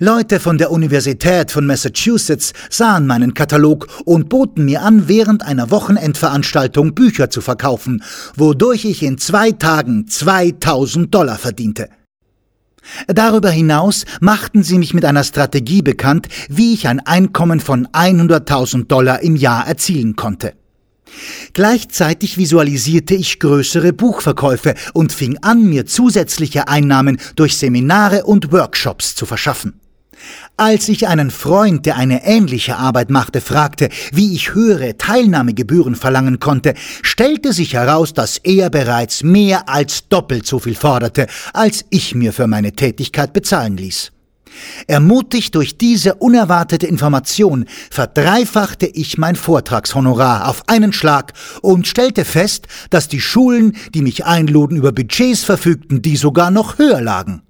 Leute von der Universität von Massachusetts sahen meinen Katalog und boten mir an, während einer Wochenendveranstaltung Bücher zu verkaufen, wodurch ich in zwei Tagen 2000 Dollar verdiente. Darüber hinaus machten sie mich mit einer Strategie bekannt, wie ich ein Einkommen von 100.000 Dollar im Jahr erzielen konnte. Gleichzeitig visualisierte ich größere Buchverkäufe und fing an, mir zusätzliche Einnahmen durch Seminare und Workshops zu verschaffen. Als ich einen Freund, der eine ähnliche Arbeit machte, fragte, wie ich höhere Teilnahmegebühren verlangen konnte, stellte sich heraus, dass er bereits mehr als doppelt so viel forderte, als ich mir für meine Tätigkeit bezahlen ließ. Ermutigt durch diese unerwartete Information verdreifachte ich mein Vortragshonorar auf einen Schlag und stellte fest, dass die Schulen, die mich einluden, über Budgets verfügten, die sogar noch höher lagen.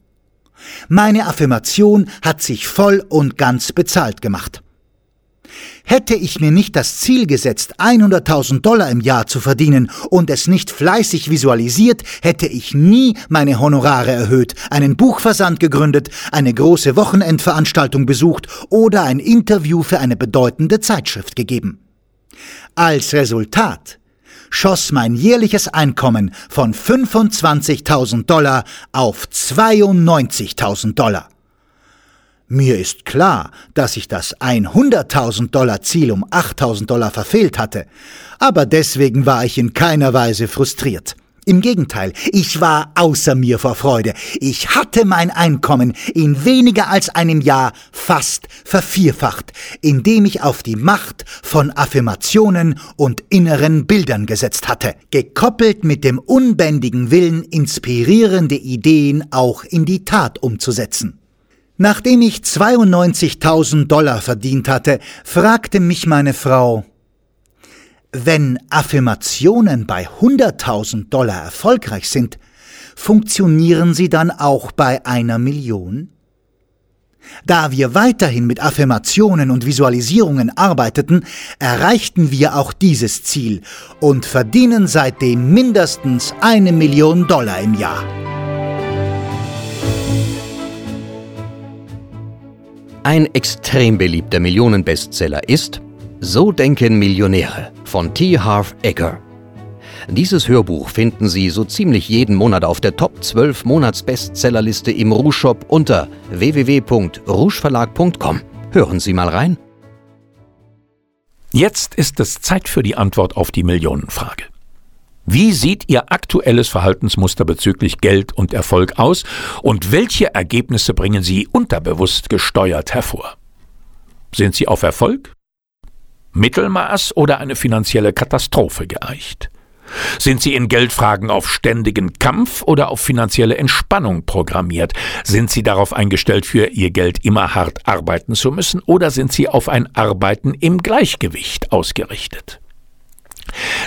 Meine Affirmation hat sich voll und ganz bezahlt gemacht. Hätte ich mir nicht das Ziel gesetzt, 100.000 Dollar im Jahr zu verdienen und es nicht fleißig visualisiert, hätte ich nie meine Honorare erhöht, einen Buchversand gegründet, eine große Wochenendveranstaltung besucht oder ein Interview für eine bedeutende Zeitschrift gegeben. Als Resultat schoss mein jährliches Einkommen von 25.000 Dollar auf 92.000 Dollar. Mir ist klar, dass ich das 100.000 Dollar Ziel um 8.000 Dollar verfehlt hatte, aber deswegen war ich in keiner Weise frustriert. Im Gegenteil, ich war außer mir vor Freude. Ich hatte mein Einkommen in weniger als einem Jahr fast vervierfacht, indem ich auf die Macht von Affirmationen und inneren Bildern gesetzt hatte, gekoppelt mit dem unbändigen Willen, inspirierende Ideen auch in die Tat umzusetzen. Nachdem ich 92.000 Dollar verdient hatte, fragte mich meine Frau, wenn Affirmationen bei 100.000 Dollar erfolgreich sind, funktionieren sie dann auch bei einer Million? Da wir weiterhin mit Affirmationen und Visualisierungen arbeiteten, erreichten wir auch dieses Ziel und verdienen seitdem mindestens eine Million Dollar im Jahr. Ein extrem beliebter Millionenbestseller ist So denken Millionäre von T. Harv Eker. Dieses Hörbuch finden Sie so ziemlich jeden Monat auf der Top 12 Monatsbestsellerliste im Rouge Shop unter www.rougeverlag.com. Hören Sie mal rein. Jetzt ist es Zeit für die Antwort auf die Millionenfrage. Wie sieht Ihr aktuelles Verhaltensmuster bezüglich Geld und Erfolg aus und welche Ergebnisse bringen Sie unterbewusst gesteuert hervor? Sind Sie auf Erfolg? Mittelmaß oder eine finanzielle Katastrophe geeicht? Sind Sie in Geldfragen auf ständigen Kampf oder auf finanzielle Entspannung programmiert? Sind Sie darauf eingestellt, für Ihr Geld immer hart arbeiten zu müssen oder sind Sie auf ein Arbeiten im Gleichgewicht ausgerichtet?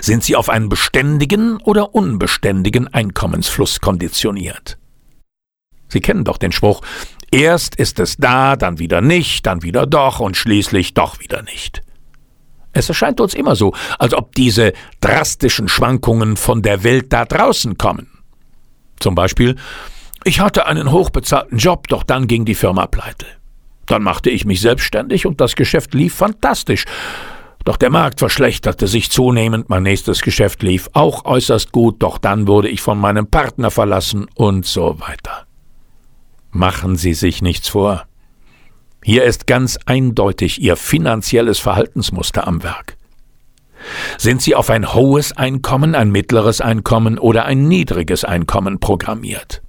Sind Sie auf einen beständigen oder unbeständigen Einkommensfluss konditioniert? Sie kennen doch den Spruch, erst ist es da, dann wieder nicht, dann wieder doch und schließlich doch wieder nicht. Es erscheint uns immer so, als ob diese drastischen Schwankungen von der Welt da draußen kommen. Zum Beispiel, ich hatte einen hochbezahlten Job, doch dann ging die Firma pleite. Dann machte ich mich selbstständig und das Geschäft lief fantastisch. Doch der Markt verschlechterte sich zunehmend, mein nächstes Geschäft lief auch äußerst gut, doch dann wurde ich von meinem Partner verlassen und so weiter. Machen Sie sich nichts vor. Hier ist ganz eindeutig Ihr finanzielles Verhaltensmuster am Werk. Sind Sie auf ein hohes Einkommen, ein mittleres Einkommen oder ein niedriges Einkommen programmiert?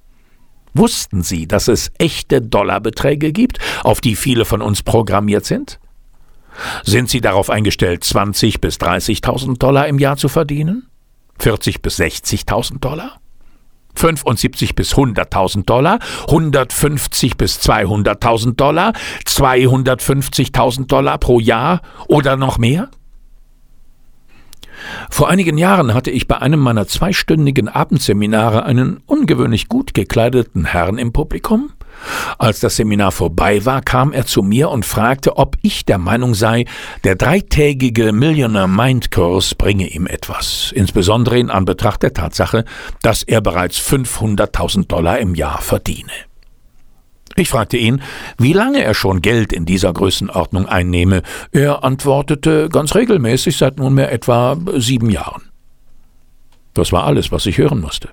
Wussten Sie, dass es echte Dollarbeträge gibt, auf die viele von uns programmiert sind? Sind Sie darauf eingestellt, 20 bis 30.000 Dollar im Jahr zu verdienen? 40 bis 60.000 Dollar? 75 bis 100.000 Dollar, 150 bis 200.000 Dollar, 250.000 Dollar pro Jahr oder noch mehr? Vor einigen Jahren hatte ich bei einem meiner zweistündigen Abendseminare einen ungewöhnlich gut gekleideten Herrn im Publikum. Als das Seminar vorbei war, kam er zu mir und fragte, ob ich der Meinung sei, der dreitägige Millionaire Mind Kurs bringe ihm etwas, insbesondere in Anbetracht der Tatsache, dass er bereits 500.000 Dollar im Jahr verdiene. Ich fragte ihn, wie lange er schon Geld in dieser Größenordnung einnehme. Er antwortete ganz regelmäßig seit nunmehr etwa sieben Jahren. Das war alles, was ich hören musste.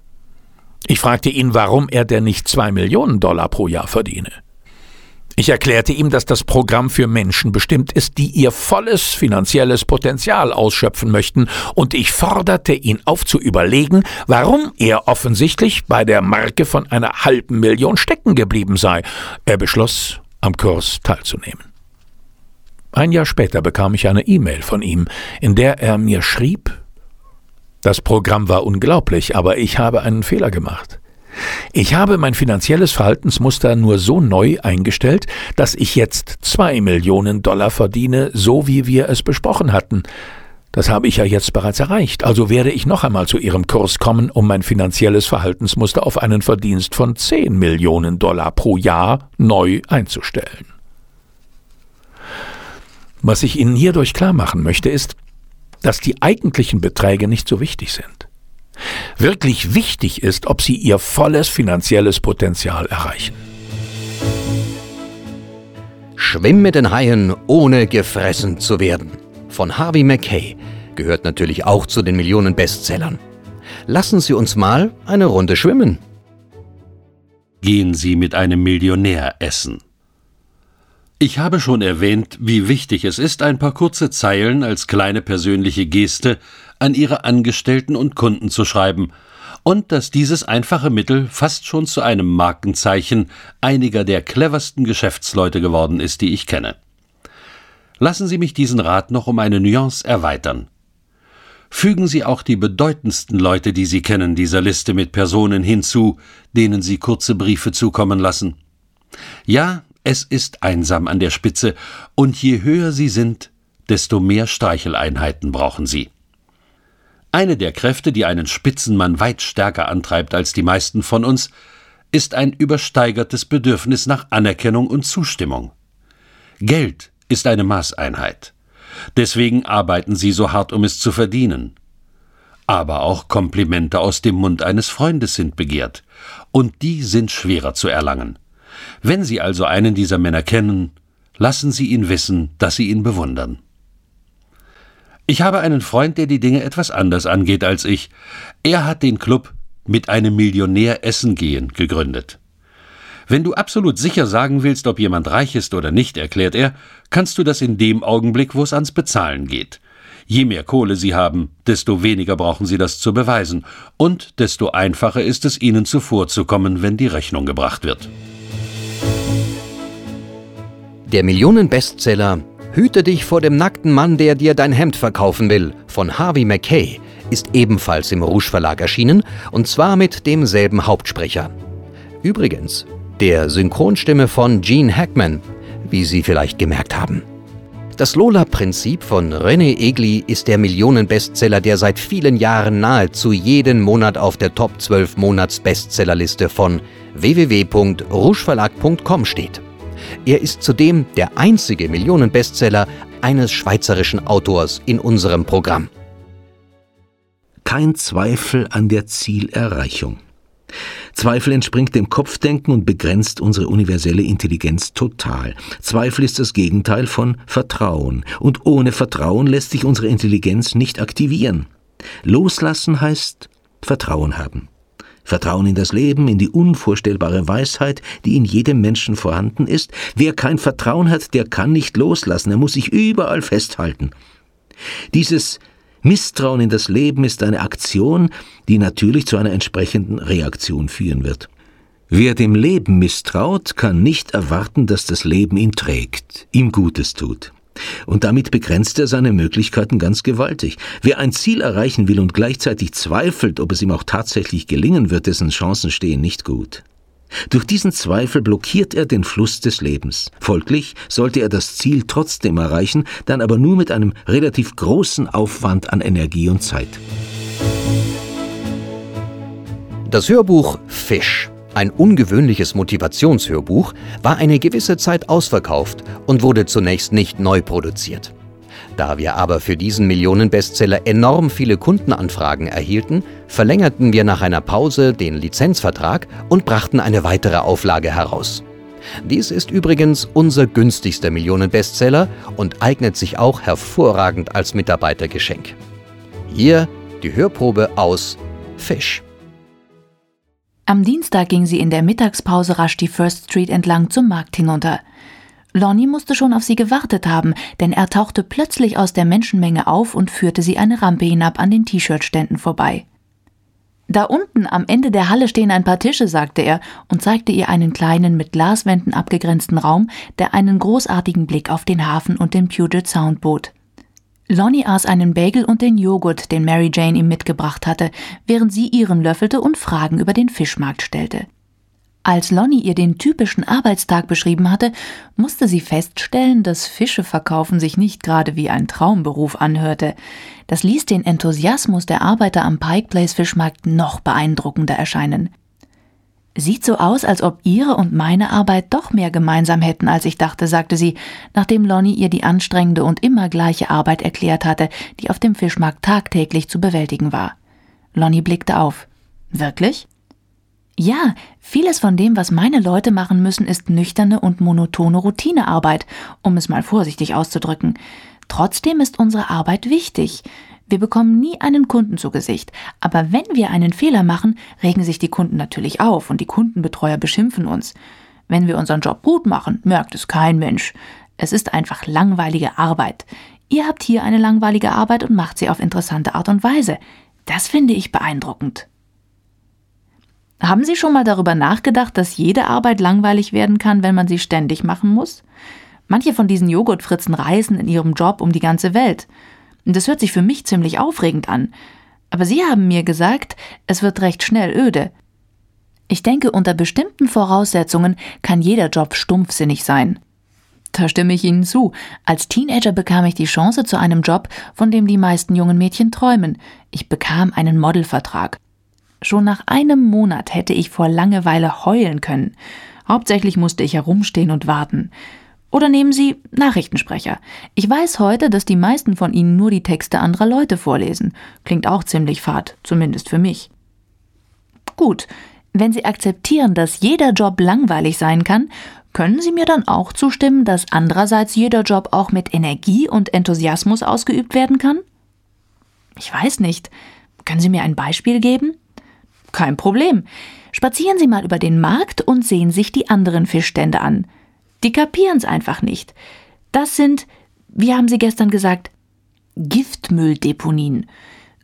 Ich fragte ihn, warum er denn nicht zwei Millionen Dollar pro Jahr verdiene. Ich erklärte ihm, dass das Programm für Menschen bestimmt ist, die ihr volles finanzielles Potenzial ausschöpfen möchten, und ich forderte ihn auf zu überlegen, warum er offensichtlich bei der Marke von einer halben Million stecken geblieben sei. Er beschloss, am Kurs teilzunehmen. Ein Jahr später bekam ich eine E-Mail von ihm, in der er mir schrieb, das Programm war unglaublich, aber ich habe einen Fehler gemacht. Ich habe mein finanzielles Verhaltensmuster nur so neu eingestellt, dass ich jetzt zwei Millionen Dollar verdiene, so wie wir es besprochen hatten. Das habe ich ja jetzt bereits erreicht, also werde ich noch einmal zu Ihrem Kurs kommen, um mein finanzielles Verhaltensmuster auf einen Verdienst von zehn Millionen Dollar pro Jahr neu einzustellen. Was ich Ihnen hierdurch klar machen möchte, ist, dass die eigentlichen Beträge nicht so wichtig sind. Wirklich wichtig ist, ob sie ihr volles finanzielles Potenzial erreichen. Schwimm mit den Haien, ohne gefressen zu werden. Von Harvey Mackay gehört natürlich auch zu den Millionen Bestsellern. Lassen Sie uns mal eine Runde schwimmen. Gehen Sie mit einem Millionär essen. Ich habe schon erwähnt, wie wichtig es ist, ein paar kurze Zeilen als kleine persönliche Geste an ihre Angestellten und Kunden zu schreiben, und dass dieses einfache Mittel fast schon zu einem Markenzeichen einiger der cleversten Geschäftsleute geworden ist, die ich kenne. Lassen Sie mich diesen Rat noch um eine Nuance erweitern. Fügen Sie auch die bedeutendsten Leute, die Sie kennen, dieser Liste mit Personen hinzu, denen Sie kurze Briefe zukommen lassen. Ja, es ist einsam an der Spitze, und je höher Sie sind, desto mehr Streicheleinheiten brauchen Sie. Eine der Kräfte, die einen Spitzenmann weit stärker antreibt als die meisten von uns, ist ein übersteigertes Bedürfnis nach Anerkennung und Zustimmung. Geld ist eine Maßeinheit. Deswegen arbeiten sie so hart, um es zu verdienen. Aber auch Komplimente aus dem Mund eines Freundes sind begehrt, und die sind schwerer zu erlangen. Wenn Sie also einen dieser Männer kennen, lassen Sie ihn wissen, dass Sie ihn bewundern. Ich habe einen Freund, der die Dinge etwas anders angeht als ich. Er hat den Club mit einem Millionär essen gehen gegründet. Wenn du absolut sicher sagen willst, ob jemand reich ist oder nicht, erklärt er, kannst du das in dem Augenblick, wo es ans Bezahlen geht. Je mehr Kohle sie haben, desto weniger brauchen sie das zu beweisen, und desto einfacher ist es ihnen zuvorzukommen, wenn die Rechnung gebracht wird. Der Millionenbestseller Hüte dich vor dem nackten Mann, der dir dein Hemd verkaufen will, von Harvey Mackay, ist ebenfalls im Rouge Verlag erschienen, und zwar mit demselben Hauptsprecher. Übrigens, der Synchronstimme von Gene Hackman, wie Sie vielleicht gemerkt haben. Das Lola-Prinzip von René Egli ist der Millionenbestseller, der seit vielen Jahren nahezu jeden Monat auf der Top 12 Monats-Bestsellerliste von www.rougeverlag.com steht. Er ist zudem der einzige Millionenbestseller eines schweizerischen Autors in unserem Programm. Kein Zweifel an der Zielerreichung. Zweifel entspringt dem Kopfdenken und begrenzt unsere universelle Intelligenz total. Zweifel ist das Gegenteil von Vertrauen. Und ohne Vertrauen lässt sich unsere Intelligenz nicht aktivieren. Loslassen heißt Vertrauen haben. Vertrauen in das Leben, in die unvorstellbare Weisheit, die in jedem Menschen vorhanden ist. Wer kein Vertrauen hat, der kann nicht loslassen, er muss sich überall festhalten. Dieses Misstrauen in das Leben ist eine Aktion, die natürlich zu einer entsprechenden Reaktion führen wird. Wer dem Leben misstraut, kann nicht erwarten, dass das Leben ihn trägt, ihm Gutes tut. Und damit begrenzt er seine Möglichkeiten ganz gewaltig. Wer ein Ziel erreichen will und gleichzeitig zweifelt, ob es ihm auch tatsächlich gelingen wird, dessen Chancen stehen nicht gut. Durch diesen Zweifel blockiert er den Fluss des Lebens. Folglich sollte er das Ziel trotzdem erreichen, dann aber nur mit einem relativ großen Aufwand an Energie und Zeit. Das Hörbuch Fisch ein ungewöhnliches Motivationshörbuch, war eine gewisse Zeit ausverkauft und wurde zunächst nicht neu produziert. Da wir aber für diesen Millionenbestseller enorm viele Kundenanfragen erhielten, verlängerten wir nach einer Pause den Lizenzvertrag und brachten eine weitere Auflage heraus. Dies ist übrigens unser günstigster Millionenbestseller und eignet sich auch hervorragend als Mitarbeitergeschenk. Hier die Hörprobe aus Fisch. Am Dienstag ging sie in der Mittagspause rasch die First Street entlang zum Markt hinunter. Lonnie musste schon auf sie gewartet haben, denn er tauchte plötzlich aus der Menschenmenge auf und führte sie eine Rampe hinab an den T-Shirt-Ständen vorbei. Da unten am Ende der Halle stehen ein paar Tische, sagte er und zeigte ihr einen kleinen, mit Glaswänden abgegrenzten Raum, der einen großartigen Blick auf den Hafen und den Puget Sound bot. Lonnie aß einen Bagel und den Joghurt, den Mary Jane ihm mitgebracht hatte, während sie ihren löffelte und Fragen über den Fischmarkt stellte. Als Lonnie ihr den typischen Arbeitstag beschrieben hatte, musste sie feststellen, dass Fische verkaufen sich nicht gerade wie ein Traumberuf anhörte. Das ließ den Enthusiasmus der Arbeiter am Pike Place Fischmarkt noch beeindruckender erscheinen. Sieht so aus, als ob Ihre und meine Arbeit doch mehr gemeinsam hätten, als ich dachte, sagte sie, nachdem Lonnie ihr die anstrengende und immer gleiche Arbeit erklärt hatte, die auf dem Fischmarkt tagtäglich zu bewältigen war. Lonnie blickte auf. Wirklich? Ja, vieles von dem, was meine Leute machen müssen, ist nüchterne und monotone Routinearbeit, um es mal vorsichtig auszudrücken. Trotzdem ist unsere Arbeit wichtig. Wir bekommen nie einen Kunden zu Gesicht, aber wenn wir einen Fehler machen, regen sich die Kunden natürlich auf und die Kundenbetreuer beschimpfen uns. Wenn wir unseren Job gut machen, merkt es kein Mensch. Es ist einfach langweilige Arbeit. Ihr habt hier eine langweilige Arbeit und macht sie auf interessante Art und Weise. Das finde ich beeindruckend. Haben Sie schon mal darüber nachgedacht, dass jede Arbeit langweilig werden kann, wenn man sie ständig machen muss? Manche von diesen Joghurtfritzen reisen in ihrem Job um die ganze Welt. Das hört sich für mich ziemlich aufregend an. Aber Sie haben mir gesagt, es wird recht schnell öde. Ich denke, unter bestimmten Voraussetzungen kann jeder Job stumpfsinnig sein. Da stimme ich Ihnen zu. Als Teenager bekam ich die Chance zu einem Job, von dem die meisten jungen Mädchen träumen. Ich bekam einen Modelvertrag. Schon nach einem Monat hätte ich vor Langeweile heulen können. Hauptsächlich musste ich herumstehen und warten. Oder nehmen Sie Nachrichtensprecher. Ich weiß heute, dass die meisten von Ihnen nur die Texte anderer Leute vorlesen. Klingt auch ziemlich fad, zumindest für mich. Gut, wenn Sie akzeptieren, dass jeder Job langweilig sein kann, können Sie mir dann auch zustimmen, dass andererseits jeder Job auch mit Energie und Enthusiasmus ausgeübt werden kann? Ich weiß nicht. Können Sie mir ein Beispiel geben? Kein Problem. Spazieren Sie mal über den Markt und sehen sich die anderen Fischstände an. Die kapieren's einfach nicht. Das sind, wie haben Sie gestern gesagt, Giftmülldeponien.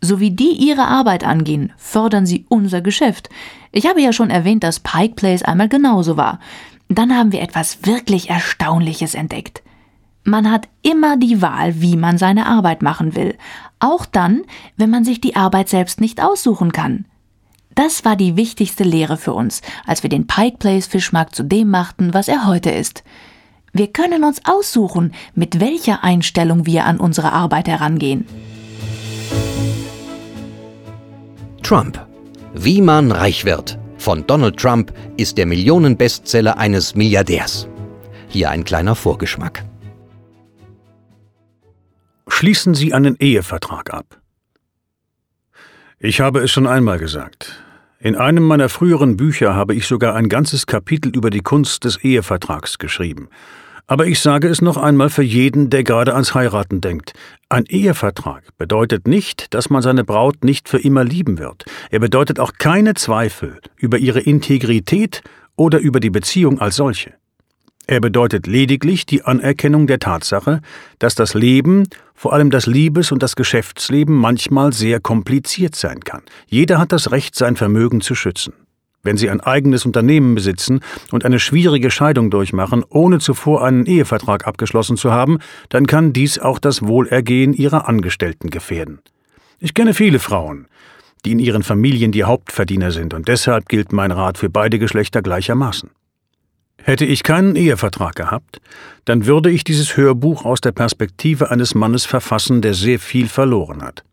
So wie die ihre Arbeit angehen, fördern sie unser Geschäft. Ich habe ja schon erwähnt, dass Pike Place einmal genauso war. Dann haben wir etwas wirklich Erstaunliches entdeckt. Man hat immer die Wahl, wie man seine Arbeit machen will. Auch dann, wenn man sich die Arbeit selbst nicht aussuchen kann. Das war die wichtigste Lehre für uns, als wir den Pike Place Fischmarkt zu dem machten, was er heute ist. Wir können uns aussuchen, mit welcher Einstellung wir an unsere Arbeit herangehen. Trump. Wie man reich wird. Von Donald Trump ist der Millionenbestseller eines Milliardärs. Hier ein kleiner Vorgeschmack. Schließen Sie einen Ehevertrag ab. Ich habe es schon einmal gesagt. In einem meiner früheren Bücher habe ich sogar ein ganzes Kapitel über die Kunst des Ehevertrags geschrieben. Aber ich sage es noch einmal für jeden, der gerade ans Heiraten denkt. Ein Ehevertrag bedeutet nicht, dass man seine Braut nicht für immer lieben wird. Er bedeutet auch keine Zweifel über ihre Integrität oder über die Beziehung als solche. Er bedeutet lediglich die Anerkennung der Tatsache, dass das Leben, vor allem das Liebes- und das Geschäftsleben, manchmal sehr kompliziert sein kann. Jeder hat das Recht, sein Vermögen zu schützen. Wenn Sie ein eigenes Unternehmen besitzen und eine schwierige Scheidung durchmachen, ohne zuvor einen Ehevertrag abgeschlossen zu haben, dann kann dies auch das Wohlergehen Ihrer Angestellten gefährden. Ich kenne viele Frauen, die in ihren Familien die Hauptverdiener sind, und deshalb gilt mein Rat für beide Geschlechter gleichermaßen. Hätte ich keinen Ehevertrag gehabt, dann würde ich dieses Hörbuch aus der Perspektive eines Mannes verfassen, der sehr viel verloren hat.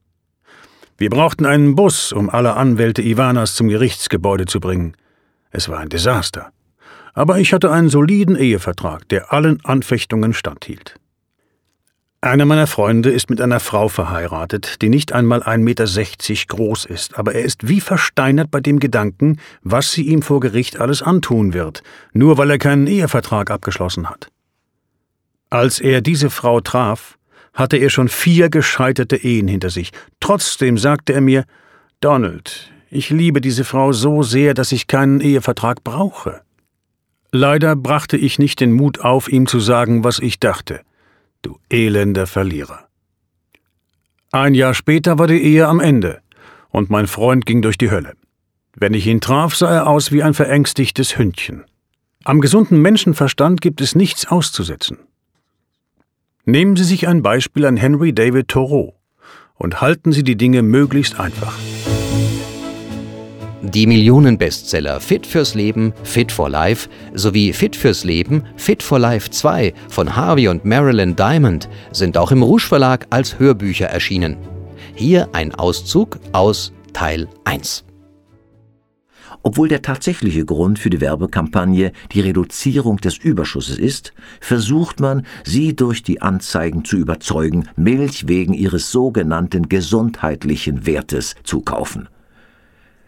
Wir brauchten einen Bus, um alle Anwälte Ivanas zum Gerichtsgebäude zu bringen. Es war ein Desaster. Aber ich hatte einen soliden Ehevertrag, der allen Anfechtungen standhielt. Einer meiner Freunde ist mit einer Frau verheiratet, die nicht einmal 1,60 Meter groß ist, aber er ist wie versteinert bei dem Gedanken, was sie ihm vor Gericht alles antun wird, nur weil er keinen Ehevertrag abgeschlossen hat. Als er diese Frau traf, hatte er schon vier gescheiterte Ehen hinter sich. Trotzdem sagte er mir, Donald, ich liebe diese Frau so sehr, dass ich keinen Ehevertrag brauche. Leider brachte ich nicht den Mut auf, ihm zu sagen, was ich dachte du elender Verlierer. Ein Jahr später war die Ehe am Ende, und mein Freund ging durch die Hölle. Wenn ich ihn traf, sah er aus wie ein verängstigtes Hündchen. Am gesunden Menschenverstand gibt es nichts auszusetzen. Nehmen Sie sich ein Beispiel an Henry David Thoreau und halten Sie die Dinge möglichst einfach. Die Millionenbestseller Fit fürs Leben, Fit for Life sowie Fit fürs Leben, Fit for Life 2 von Harvey und Marilyn Diamond sind auch im Rouge Verlag als Hörbücher erschienen. Hier ein Auszug aus Teil 1. Obwohl der tatsächliche Grund für die Werbekampagne die Reduzierung des Überschusses ist, versucht man, sie durch die Anzeigen zu überzeugen, Milch wegen ihres sogenannten gesundheitlichen Wertes zu kaufen.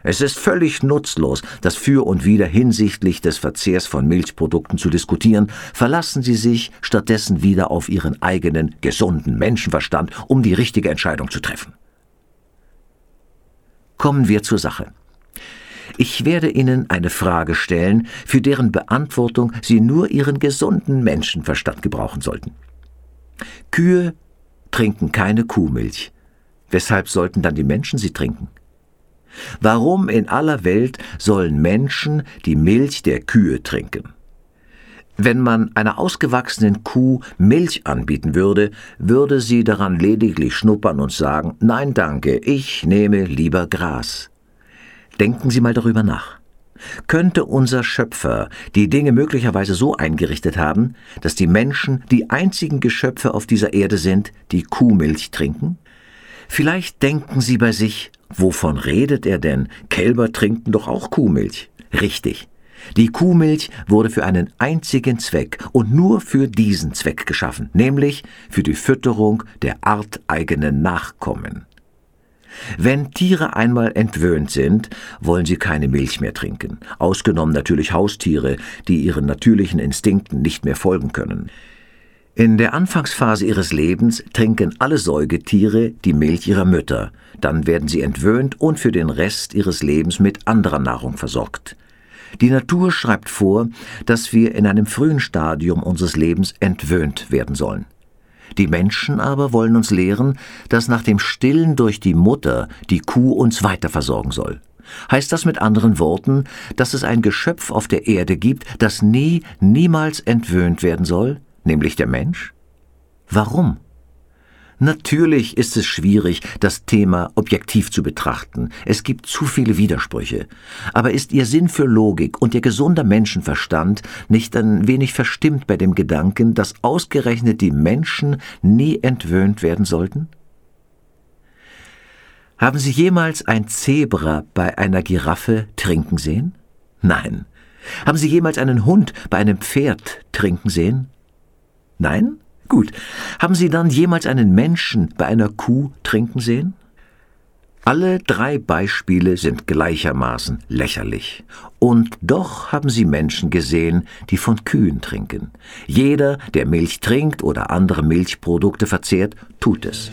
Es ist völlig nutzlos, das Für und Wider hinsichtlich des Verzehrs von Milchprodukten zu diskutieren. Verlassen Sie sich stattdessen wieder auf Ihren eigenen gesunden Menschenverstand, um die richtige Entscheidung zu treffen. Kommen wir zur Sache. Ich werde Ihnen eine Frage stellen, für deren Beantwortung Sie nur Ihren gesunden Menschenverstand gebrauchen sollten. Kühe trinken keine Kuhmilch. Weshalb sollten dann die Menschen sie trinken? Warum in aller Welt sollen Menschen die Milch der Kühe trinken? Wenn man einer ausgewachsenen Kuh Milch anbieten würde, würde sie daran lediglich schnuppern und sagen, nein danke, ich nehme lieber Gras. Denken Sie mal darüber nach. Könnte unser Schöpfer die Dinge möglicherweise so eingerichtet haben, dass die Menschen die einzigen Geschöpfe auf dieser Erde sind, die Kuhmilch trinken? Vielleicht denken Sie bei sich, wovon redet er denn? Kälber trinken doch auch Kuhmilch. Richtig. Die Kuhmilch wurde für einen einzigen Zweck und nur für diesen Zweck geschaffen, nämlich für die Fütterung der arteigenen Nachkommen. Wenn Tiere einmal entwöhnt sind, wollen sie keine Milch mehr trinken, ausgenommen natürlich Haustiere, die ihren natürlichen Instinkten nicht mehr folgen können. In der Anfangsphase ihres Lebens trinken alle Säugetiere die Milch ihrer Mütter, dann werden sie entwöhnt und für den Rest ihres Lebens mit anderer Nahrung versorgt. Die Natur schreibt vor, dass wir in einem frühen Stadium unseres Lebens entwöhnt werden sollen. Die Menschen aber wollen uns lehren, dass nach dem Stillen durch die Mutter die Kuh uns weiter versorgen soll. Heißt das mit anderen Worten, dass es ein Geschöpf auf der Erde gibt, das nie, niemals entwöhnt werden soll? Nämlich der Mensch? Warum? Natürlich ist es schwierig, das Thema objektiv zu betrachten. Es gibt zu viele Widersprüche. Aber ist Ihr Sinn für Logik und Ihr gesunder Menschenverstand nicht ein wenig verstimmt bei dem Gedanken, dass ausgerechnet die Menschen nie entwöhnt werden sollten? Haben Sie jemals ein Zebra bei einer Giraffe trinken sehen? Nein. Haben Sie jemals einen Hund bei einem Pferd trinken sehen? Nein? Gut. Haben Sie dann jemals einen Menschen bei einer Kuh trinken sehen? Alle drei Beispiele sind gleichermaßen lächerlich. Und doch haben sie Menschen gesehen, die von Kühen trinken. Jeder, der Milch trinkt oder andere Milchprodukte verzehrt, tut es.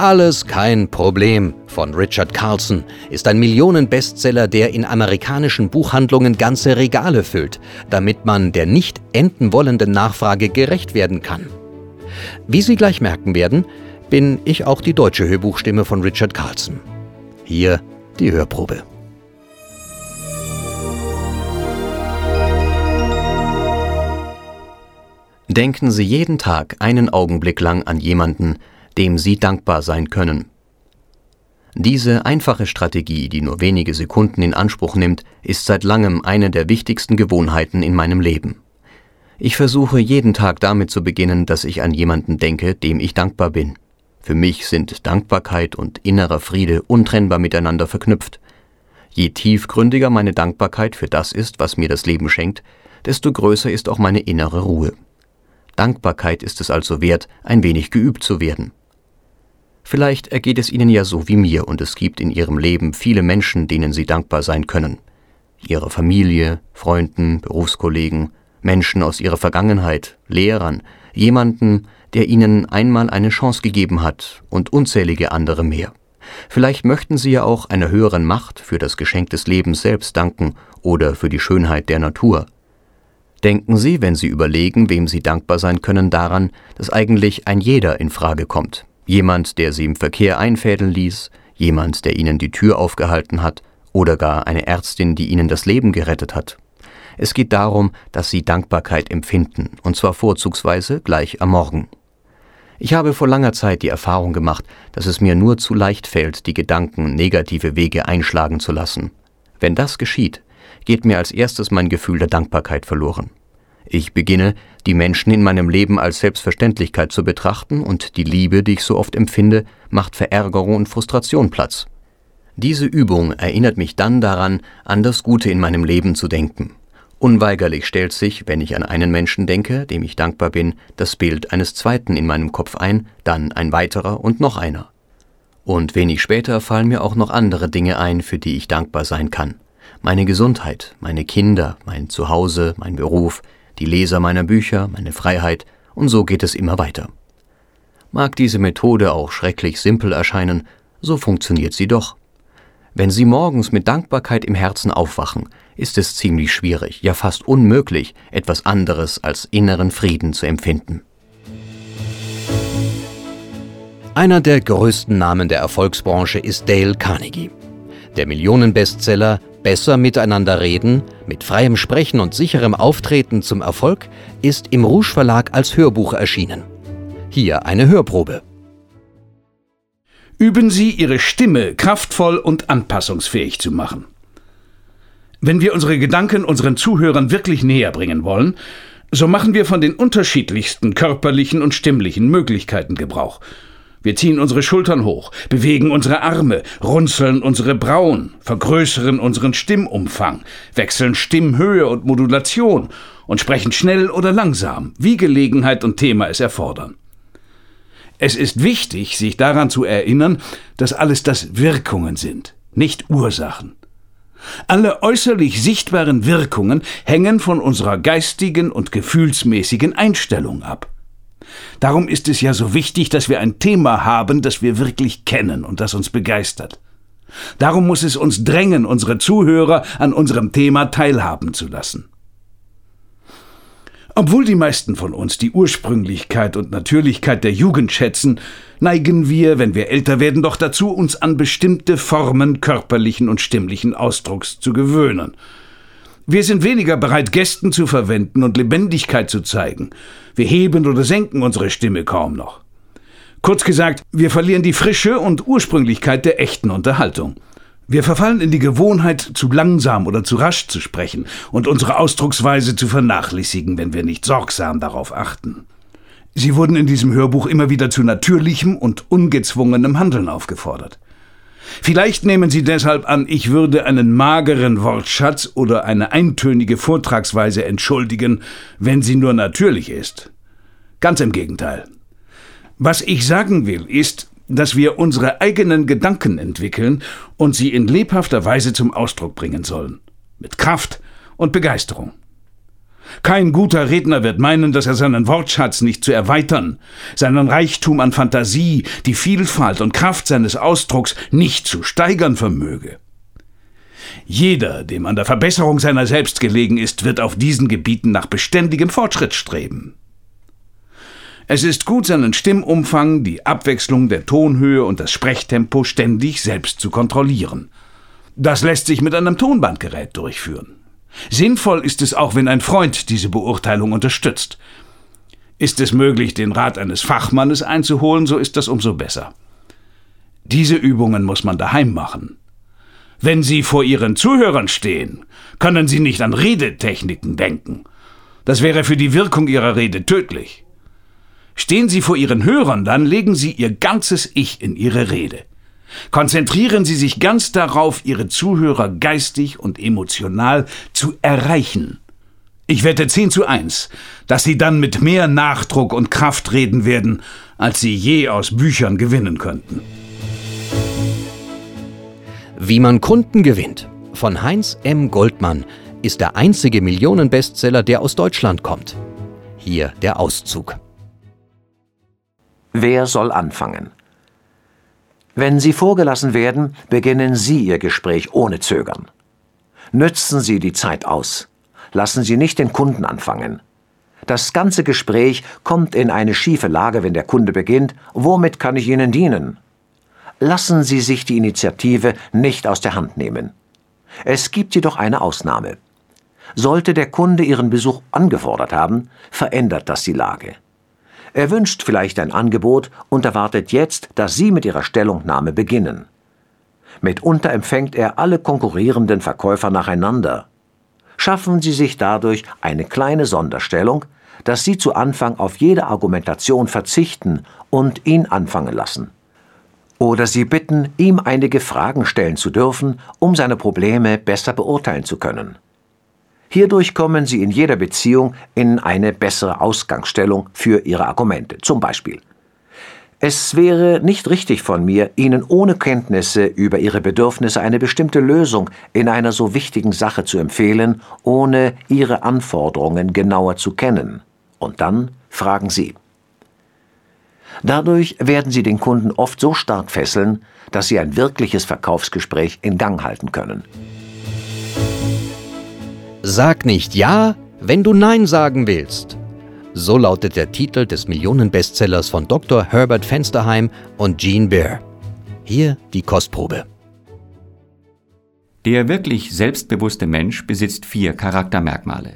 Alles kein Problem von Richard Carlson ist ein Millionenbestseller, der in amerikanischen Buchhandlungen ganze Regale füllt, damit man der nicht enden wollenden Nachfrage gerecht werden kann. Wie Sie gleich merken werden, bin ich auch die deutsche Hörbuchstimme von Richard Carlson. Hier die Hörprobe. Denken Sie jeden Tag einen Augenblick lang an jemanden, dem Sie dankbar sein können. Diese einfache Strategie, die nur wenige Sekunden in Anspruch nimmt, ist seit langem eine der wichtigsten Gewohnheiten in meinem Leben. Ich versuche jeden Tag damit zu beginnen, dass ich an jemanden denke, dem ich dankbar bin. Für mich sind Dankbarkeit und innerer Friede untrennbar miteinander verknüpft. Je tiefgründiger meine Dankbarkeit für das ist, was mir das Leben schenkt, desto größer ist auch meine innere Ruhe. Dankbarkeit ist es also wert, ein wenig geübt zu werden. Vielleicht ergeht es Ihnen ja so wie mir und es gibt in Ihrem Leben viele Menschen, denen Sie dankbar sein können. Ihre Familie, Freunden, Berufskollegen, Menschen aus Ihrer Vergangenheit, Lehrern, jemanden, der ihnen einmal eine Chance gegeben hat und unzählige andere mehr. Vielleicht möchten sie ja auch einer höheren Macht für das Geschenk des Lebens selbst danken oder für die Schönheit der Natur. Denken Sie, wenn Sie überlegen, wem Sie dankbar sein können, daran, dass eigentlich ein jeder in Frage kommt. Jemand, der Sie im Verkehr einfädeln ließ, jemand, der Ihnen die Tür aufgehalten hat, oder gar eine Ärztin, die Ihnen das Leben gerettet hat. Es geht darum, dass Sie Dankbarkeit empfinden, und zwar vorzugsweise gleich am Morgen. Ich habe vor langer Zeit die Erfahrung gemacht, dass es mir nur zu leicht fällt, die Gedanken negative Wege einschlagen zu lassen. Wenn das geschieht, geht mir als erstes mein Gefühl der Dankbarkeit verloren. Ich beginne, die Menschen in meinem Leben als Selbstverständlichkeit zu betrachten und die Liebe, die ich so oft empfinde, macht Verärgerung und Frustration Platz. Diese Übung erinnert mich dann daran, an das Gute in meinem Leben zu denken. Unweigerlich stellt sich, wenn ich an einen Menschen denke, dem ich dankbar bin, das Bild eines zweiten in meinem Kopf ein, dann ein weiterer und noch einer. Und wenig später fallen mir auch noch andere Dinge ein, für die ich dankbar sein kann. Meine Gesundheit, meine Kinder, mein Zuhause, mein Beruf, die Leser meiner Bücher, meine Freiheit, und so geht es immer weiter. Mag diese Methode auch schrecklich simpel erscheinen, so funktioniert sie doch. Wenn Sie morgens mit Dankbarkeit im Herzen aufwachen, ist es ziemlich schwierig, ja fast unmöglich, etwas anderes als inneren Frieden zu empfinden. Einer der größten Namen der Erfolgsbranche ist Dale Carnegie. Der Millionenbestseller Besser miteinander reden, mit freiem Sprechen und sicherem Auftreten zum Erfolg ist im Rouge Verlag als Hörbuch erschienen. Hier eine Hörprobe. Üben Sie Ihre Stimme kraftvoll und anpassungsfähig zu machen. Wenn wir unsere Gedanken unseren Zuhörern wirklich näher bringen wollen, so machen wir von den unterschiedlichsten körperlichen und stimmlichen Möglichkeiten Gebrauch. Wir ziehen unsere Schultern hoch, bewegen unsere Arme, runzeln unsere Brauen, vergrößern unseren Stimmumfang, wechseln Stimmhöhe und Modulation und sprechen schnell oder langsam, wie Gelegenheit und Thema es erfordern. Es ist wichtig, sich daran zu erinnern, dass alles das Wirkungen sind, nicht Ursachen. Alle äußerlich sichtbaren Wirkungen hängen von unserer geistigen und gefühlsmäßigen Einstellung ab. Darum ist es ja so wichtig, dass wir ein Thema haben, das wir wirklich kennen und das uns begeistert. Darum muss es uns drängen, unsere Zuhörer an unserem Thema teilhaben zu lassen. Obwohl die meisten von uns die Ursprünglichkeit und Natürlichkeit der Jugend schätzen, neigen wir, wenn wir älter werden, doch dazu, uns an bestimmte Formen körperlichen und stimmlichen Ausdrucks zu gewöhnen. Wir sind weniger bereit, Gästen zu verwenden und Lebendigkeit zu zeigen. Wir heben oder senken unsere Stimme kaum noch. Kurz gesagt, wir verlieren die Frische und Ursprünglichkeit der echten Unterhaltung. Wir verfallen in die Gewohnheit, zu langsam oder zu rasch zu sprechen und unsere Ausdrucksweise zu vernachlässigen, wenn wir nicht sorgsam darauf achten. Sie wurden in diesem Hörbuch immer wieder zu natürlichem und ungezwungenem Handeln aufgefordert. Vielleicht nehmen Sie deshalb an, ich würde einen mageren Wortschatz oder eine eintönige Vortragsweise entschuldigen, wenn sie nur natürlich ist. Ganz im Gegenteil. Was ich sagen will, ist, dass wir unsere eigenen Gedanken entwickeln und sie in lebhafter Weise zum Ausdruck bringen sollen. Mit Kraft und Begeisterung. Kein guter Redner wird meinen, dass er seinen Wortschatz nicht zu erweitern, seinen Reichtum an Fantasie, die Vielfalt und Kraft seines Ausdrucks nicht zu steigern vermöge. Jeder, dem an der Verbesserung seiner selbst gelegen ist, wird auf diesen Gebieten nach beständigem Fortschritt streben. Es ist gut, seinen Stimmumfang, die Abwechslung der Tonhöhe und das Sprechtempo ständig selbst zu kontrollieren. Das lässt sich mit einem Tonbandgerät durchführen. Sinnvoll ist es auch, wenn ein Freund diese Beurteilung unterstützt. Ist es möglich, den Rat eines Fachmannes einzuholen, so ist das umso besser. Diese Übungen muss man daheim machen. Wenn Sie vor Ihren Zuhörern stehen, können Sie nicht an Redetechniken denken. Das wäre für die Wirkung Ihrer Rede tödlich. Stehen Sie vor Ihren Hörern, dann legen Sie Ihr ganzes Ich in Ihre Rede. Konzentrieren Sie sich ganz darauf, Ihre Zuhörer geistig und emotional zu erreichen. Ich wette 10 zu 1, dass Sie dann mit mehr Nachdruck und Kraft reden werden, als Sie je aus Büchern gewinnen könnten. Wie man Kunden gewinnt von Heinz M. Goldmann ist der einzige Millionenbestseller, der aus Deutschland kommt. Hier der Auszug. Wer soll anfangen? Wenn Sie vorgelassen werden, beginnen Sie Ihr Gespräch ohne Zögern. Nützen Sie die Zeit aus. Lassen Sie nicht den Kunden anfangen. Das ganze Gespräch kommt in eine schiefe Lage, wenn der Kunde beginnt, womit kann ich Ihnen dienen? Lassen Sie sich die Initiative nicht aus der Hand nehmen. Es gibt jedoch eine Ausnahme. Sollte der Kunde Ihren Besuch angefordert haben, verändert das die Lage. Er wünscht vielleicht ein Angebot und erwartet jetzt, dass Sie mit Ihrer Stellungnahme beginnen. Mitunter empfängt er alle konkurrierenden Verkäufer nacheinander. Schaffen Sie sich dadurch eine kleine Sonderstellung, dass Sie zu Anfang auf jede Argumentation verzichten und ihn anfangen lassen. Oder Sie bitten, ihm einige Fragen stellen zu dürfen, um seine Probleme besser beurteilen zu können. Hierdurch kommen Sie in jeder Beziehung in eine bessere Ausgangsstellung für Ihre Argumente. Zum Beispiel. Es wäre nicht richtig von mir, Ihnen ohne Kenntnisse über Ihre Bedürfnisse eine bestimmte Lösung in einer so wichtigen Sache zu empfehlen, ohne Ihre Anforderungen genauer zu kennen. Und dann fragen Sie. Dadurch werden Sie den Kunden oft so stark fesseln, dass Sie ein wirkliches Verkaufsgespräch in Gang halten können. Sag nicht Ja, wenn du Nein sagen willst. So lautet der Titel des Millionenbestsellers von Dr. Herbert Fensterheim und Gene Bear. Hier die Kostprobe. Der wirklich selbstbewusste Mensch besitzt vier Charaktermerkmale.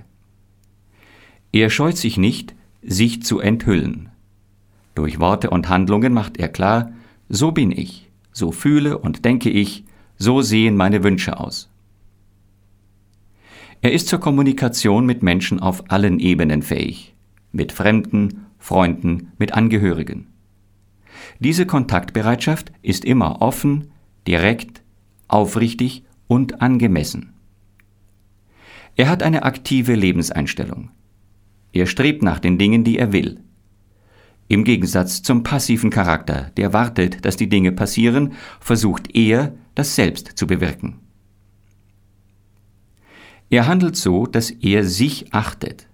Er scheut sich nicht, sich zu enthüllen. Durch Worte und Handlungen macht er klar, so bin ich, so fühle und denke ich, so sehen meine Wünsche aus. Er ist zur Kommunikation mit Menschen auf allen Ebenen fähig, mit Fremden, Freunden, mit Angehörigen. Diese Kontaktbereitschaft ist immer offen, direkt, aufrichtig und angemessen. Er hat eine aktive Lebenseinstellung. Er strebt nach den Dingen, die er will. Im Gegensatz zum passiven Charakter, der wartet, dass die Dinge passieren, versucht er, das selbst zu bewirken. Er handelt so, dass er sich achtet.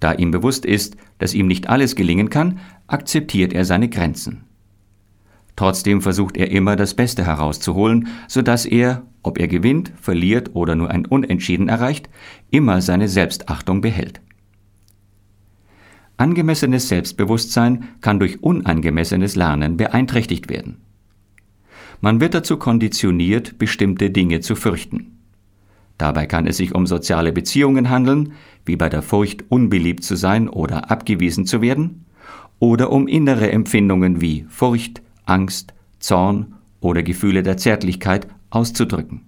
Da ihm bewusst ist, dass ihm nicht alles gelingen kann, akzeptiert er seine Grenzen. Trotzdem versucht er immer das Beste herauszuholen, so dass er, ob er gewinnt, verliert oder nur ein Unentschieden erreicht, immer seine Selbstachtung behält. Angemessenes Selbstbewusstsein kann durch unangemessenes Lernen beeinträchtigt werden. Man wird dazu konditioniert, bestimmte Dinge zu fürchten. Dabei kann es sich um soziale Beziehungen handeln, wie bei der Furcht, unbeliebt zu sein oder abgewiesen zu werden, oder um innere Empfindungen wie Furcht, Angst, Zorn oder Gefühle der Zärtlichkeit auszudrücken.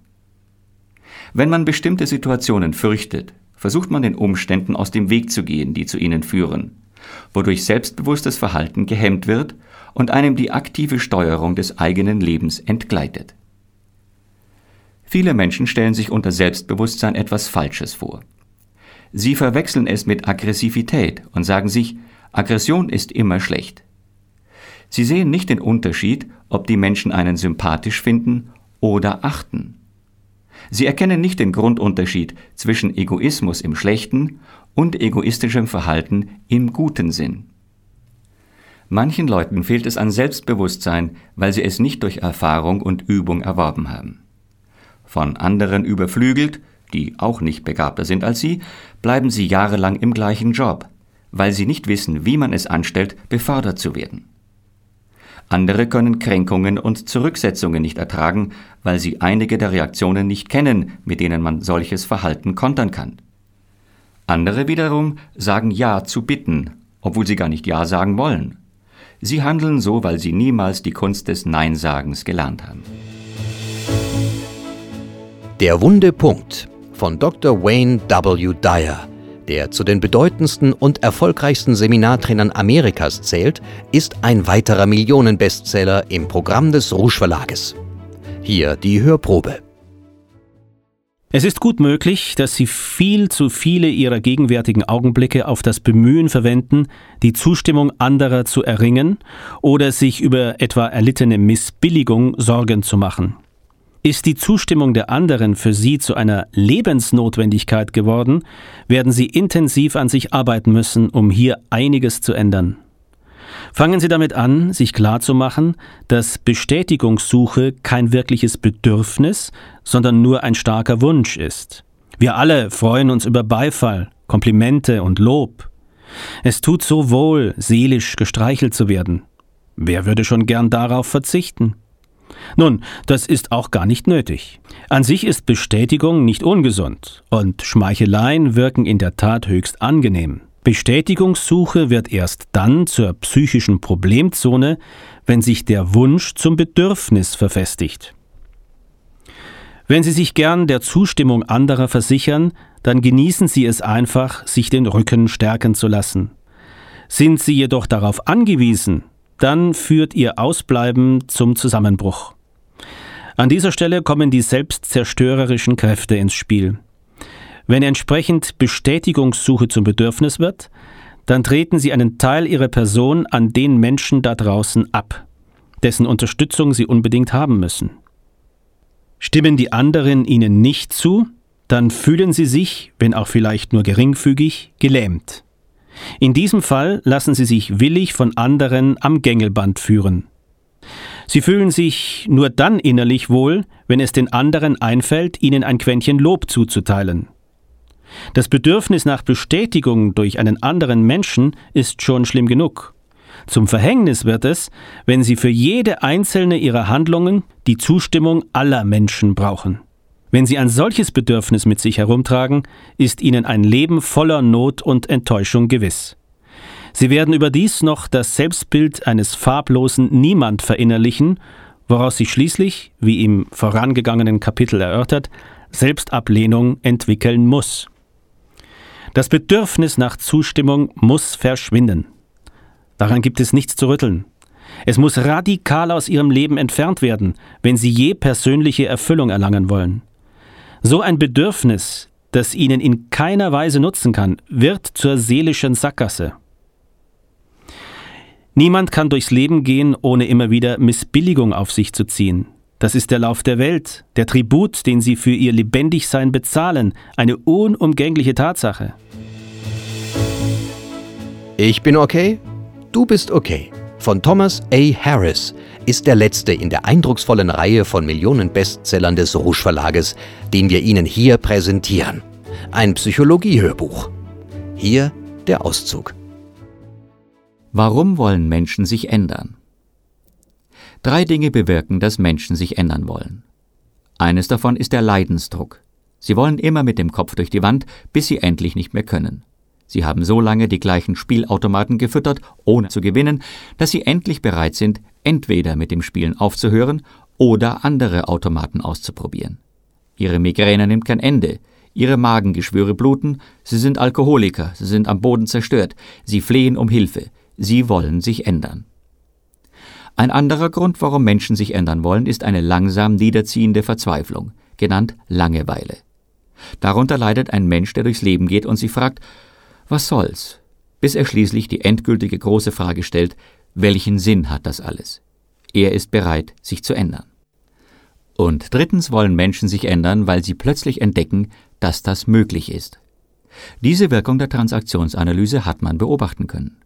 Wenn man bestimmte Situationen fürchtet, versucht man den Umständen aus dem Weg zu gehen, die zu ihnen führen, wodurch selbstbewusstes Verhalten gehemmt wird und einem die aktive Steuerung des eigenen Lebens entgleitet. Viele Menschen stellen sich unter Selbstbewusstsein etwas Falsches vor. Sie verwechseln es mit Aggressivität und sagen sich, Aggression ist immer schlecht. Sie sehen nicht den Unterschied, ob die Menschen einen sympathisch finden oder achten. Sie erkennen nicht den Grundunterschied zwischen Egoismus im schlechten und egoistischem Verhalten im guten Sinn. Manchen Leuten fehlt es an Selbstbewusstsein, weil sie es nicht durch Erfahrung und Übung erworben haben. Von anderen überflügelt, die auch nicht begabter sind als sie, bleiben sie jahrelang im gleichen Job, weil sie nicht wissen, wie man es anstellt, befördert zu werden. Andere können Kränkungen und Zurücksetzungen nicht ertragen, weil sie einige der Reaktionen nicht kennen, mit denen man solches Verhalten kontern kann. Andere wiederum sagen Ja zu Bitten, obwohl sie gar nicht Ja sagen wollen. Sie handeln so, weil sie niemals die Kunst des Neinsagens gelernt haben. Der wunde Punkt von Dr. Wayne W. Dyer der zu den bedeutendsten und erfolgreichsten Seminartrainern Amerikas zählt, ist ein weiterer Millionenbestseller im Programm des Rouge Verlages. Hier die Hörprobe. Es ist gut möglich, dass Sie viel zu viele Ihrer gegenwärtigen Augenblicke auf das Bemühen verwenden, die Zustimmung anderer zu erringen oder sich über etwa erlittene Missbilligung Sorgen zu machen. Ist die Zustimmung der anderen für Sie zu einer Lebensnotwendigkeit geworden, werden Sie intensiv an sich arbeiten müssen, um hier einiges zu ändern. Fangen Sie damit an, sich klarzumachen, dass Bestätigungssuche kein wirkliches Bedürfnis, sondern nur ein starker Wunsch ist. Wir alle freuen uns über Beifall, Komplimente und Lob. Es tut so wohl, seelisch gestreichelt zu werden. Wer würde schon gern darauf verzichten? Nun, das ist auch gar nicht nötig. An sich ist Bestätigung nicht ungesund und Schmeicheleien wirken in der Tat höchst angenehm. Bestätigungssuche wird erst dann zur psychischen Problemzone, wenn sich der Wunsch zum Bedürfnis verfestigt. Wenn Sie sich gern der Zustimmung anderer versichern, dann genießen Sie es einfach, sich den Rücken stärken zu lassen. Sind Sie jedoch darauf angewiesen, dann führt Ihr Ausbleiben zum Zusammenbruch. An dieser Stelle kommen die selbstzerstörerischen Kräfte ins Spiel. Wenn entsprechend Bestätigungssuche zum Bedürfnis wird, dann treten sie einen Teil ihrer Person an den Menschen da draußen ab, dessen Unterstützung sie unbedingt haben müssen. Stimmen die anderen ihnen nicht zu, dann fühlen sie sich, wenn auch vielleicht nur geringfügig, gelähmt. In diesem Fall lassen sie sich willig von anderen am Gängelband führen. Sie fühlen sich nur dann innerlich wohl, wenn es den anderen einfällt, ihnen ein Quäntchen Lob zuzuteilen. Das Bedürfnis nach Bestätigung durch einen anderen Menschen ist schon schlimm genug. Zum Verhängnis wird es, wenn sie für jede einzelne ihrer Handlungen die Zustimmung aller Menschen brauchen. Wenn sie ein solches Bedürfnis mit sich herumtragen, ist ihnen ein Leben voller Not und Enttäuschung gewiss. Sie werden überdies noch das Selbstbild eines farblosen Niemand verinnerlichen, woraus sich schließlich, wie im vorangegangenen Kapitel erörtert, Selbstablehnung entwickeln muss. Das Bedürfnis nach Zustimmung muss verschwinden. Daran gibt es nichts zu rütteln. Es muss radikal aus ihrem Leben entfernt werden, wenn sie je persönliche Erfüllung erlangen wollen. So ein Bedürfnis, das ihnen in keiner Weise nutzen kann, wird zur seelischen Sackgasse. Niemand kann durchs Leben gehen, ohne immer wieder Missbilligung auf sich zu ziehen. Das ist der Lauf der Welt, der Tribut, den sie für ihr Lebendigsein bezahlen, eine unumgängliche Tatsache. Ich bin okay, du bist okay. Von Thomas A. Harris ist der letzte in der eindrucksvollen Reihe von Millionen-Bestsellern des Rouge Verlages, den wir Ihnen hier präsentieren. Ein Psychologie-Hörbuch. Hier der Auszug. Warum wollen Menschen sich ändern? Drei Dinge bewirken, dass Menschen sich ändern wollen. Eines davon ist der Leidensdruck. Sie wollen immer mit dem Kopf durch die Wand, bis sie endlich nicht mehr können. Sie haben so lange die gleichen Spielautomaten gefüttert, ohne zu gewinnen, dass sie endlich bereit sind, entweder mit dem Spielen aufzuhören oder andere Automaten auszuprobieren. Ihre Migräne nimmt kein Ende, ihre Magengeschwüre bluten, sie sind Alkoholiker, sie sind am Boden zerstört, sie flehen um Hilfe, sie wollen sich ändern. Ein anderer Grund, warum Menschen sich ändern wollen, ist eine langsam niederziehende Verzweiflung, genannt Langeweile. Darunter leidet ein Mensch, der durchs Leben geht und sich fragt, was soll's? Bis er schließlich die endgültige große Frage stellt, Welchen Sinn hat das alles? Er ist bereit, sich zu ändern. Und drittens wollen Menschen sich ändern, weil sie plötzlich entdecken, dass das möglich ist. Diese Wirkung der Transaktionsanalyse hat man beobachten können.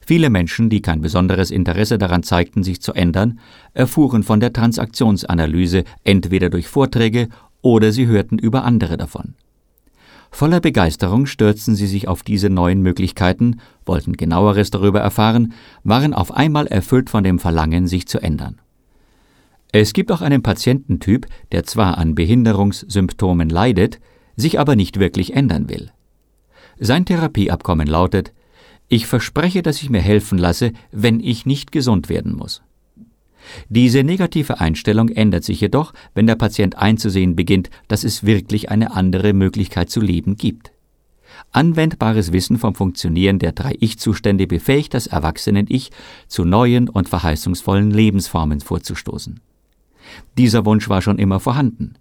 Viele Menschen, die kein besonderes Interesse daran zeigten, sich zu ändern, erfuhren von der Transaktionsanalyse entweder durch Vorträge oder sie hörten über andere davon. Voller Begeisterung stürzten sie sich auf diese neuen Möglichkeiten, wollten genaueres darüber erfahren, waren auf einmal erfüllt von dem Verlangen, sich zu ändern. Es gibt auch einen Patiententyp, der zwar an Behinderungssymptomen leidet, sich aber nicht wirklich ändern will. Sein Therapieabkommen lautet Ich verspreche, dass ich mir helfen lasse, wenn ich nicht gesund werden muss. Diese negative Einstellung ändert sich jedoch, wenn der Patient einzusehen beginnt, dass es wirklich eine andere Möglichkeit zu leben gibt. Anwendbares Wissen vom Funktionieren der drei Ich-Zustände befähigt das Erwachsenen-Ich, zu neuen und verheißungsvollen Lebensformen vorzustoßen. Dieser Wunsch war schon immer vorhanden,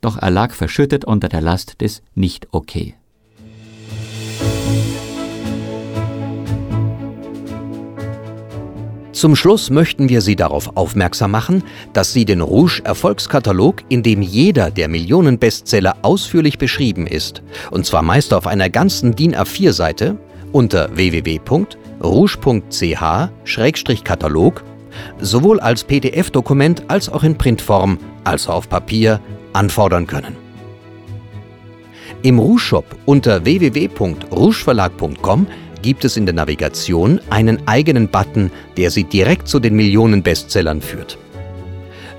doch er lag verschüttet unter der Last des Nicht-Okay. Zum Schluss möchten wir Sie darauf aufmerksam machen, dass Sie den Rouge Erfolgskatalog, in dem jeder der Millionen Bestseller ausführlich beschrieben ist, und zwar meist auf einer ganzen DIN A4-Seite, unter www.rouge.ch-katalog, sowohl als PDF-Dokument als auch in Printform, also auf Papier, anfordern können. Im Rouge Shop unter www.rougeverlag.com gibt es in der Navigation einen eigenen Button, der Sie direkt zu den Millionen Bestsellern führt.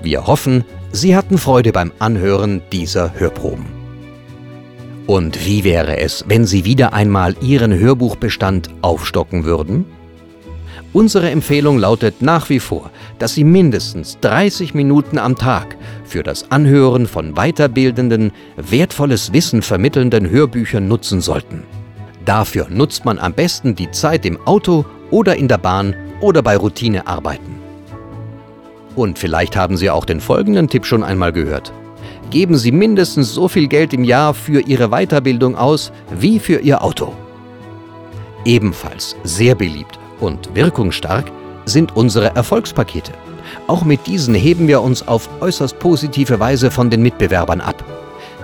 Wir hoffen, Sie hatten Freude beim Anhören dieser Hörproben. Und wie wäre es, wenn Sie wieder einmal Ihren Hörbuchbestand aufstocken würden? Unsere Empfehlung lautet nach wie vor, dass Sie mindestens 30 Minuten am Tag für das Anhören von weiterbildenden, wertvolles Wissen vermittelnden Hörbüchern nutzen sollten. Dafür nutzt man am besten die Zeit im Auto oder in der Bahn oder bei Routinearbeiten. Und vielleicht haben Sie auch den folgenden Tipp schon einmal gehört. Geben Sie mindestens so viel Geld im Jahr für Ihre Weiterbildung aus wie für Ihr Auto. Ebenfalls sehr beliebt und wirkungsstark sind unsere Erfolgspakete. Auch mit diesen heben wir uns auf äußerst positive Weise von den Mitbewerbern ab.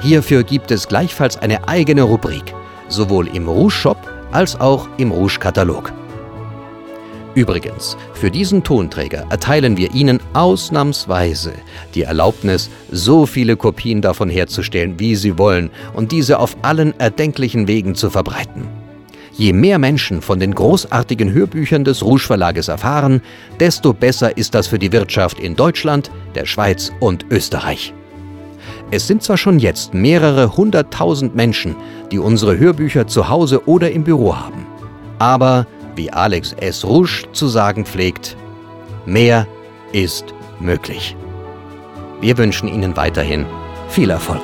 Hierfür gibt es gleichfalls eine eigene Rubrik – sowohl im Rouge-Shop als auch im Rouge-Katalog. Übrigens, für diesen Tonträger erteilen wir Ihnen ausnahmsweise die Erlaubnis, so viele Kopien davon herzustellen, wie Sie wollen und diese auf allen erdenklichen Wegen zu verbreiten. Je mehr Menschen von den großartigen Hörbüchern des Rouge Verlages erfahren, desto besser ist das für die Wirtschaft in Deutschland, der Schweiz und Österreich. Es sind zwar schon jetzt mehrere hunderttausend Menschen, die unsere Hörbücher zu Hause oder im Büro haben. Aber, wie Alex S. Rouge zu sagen pflegt, mehr ist möglich. Wir wünschen Ihnen weiterhin viel Erfolg.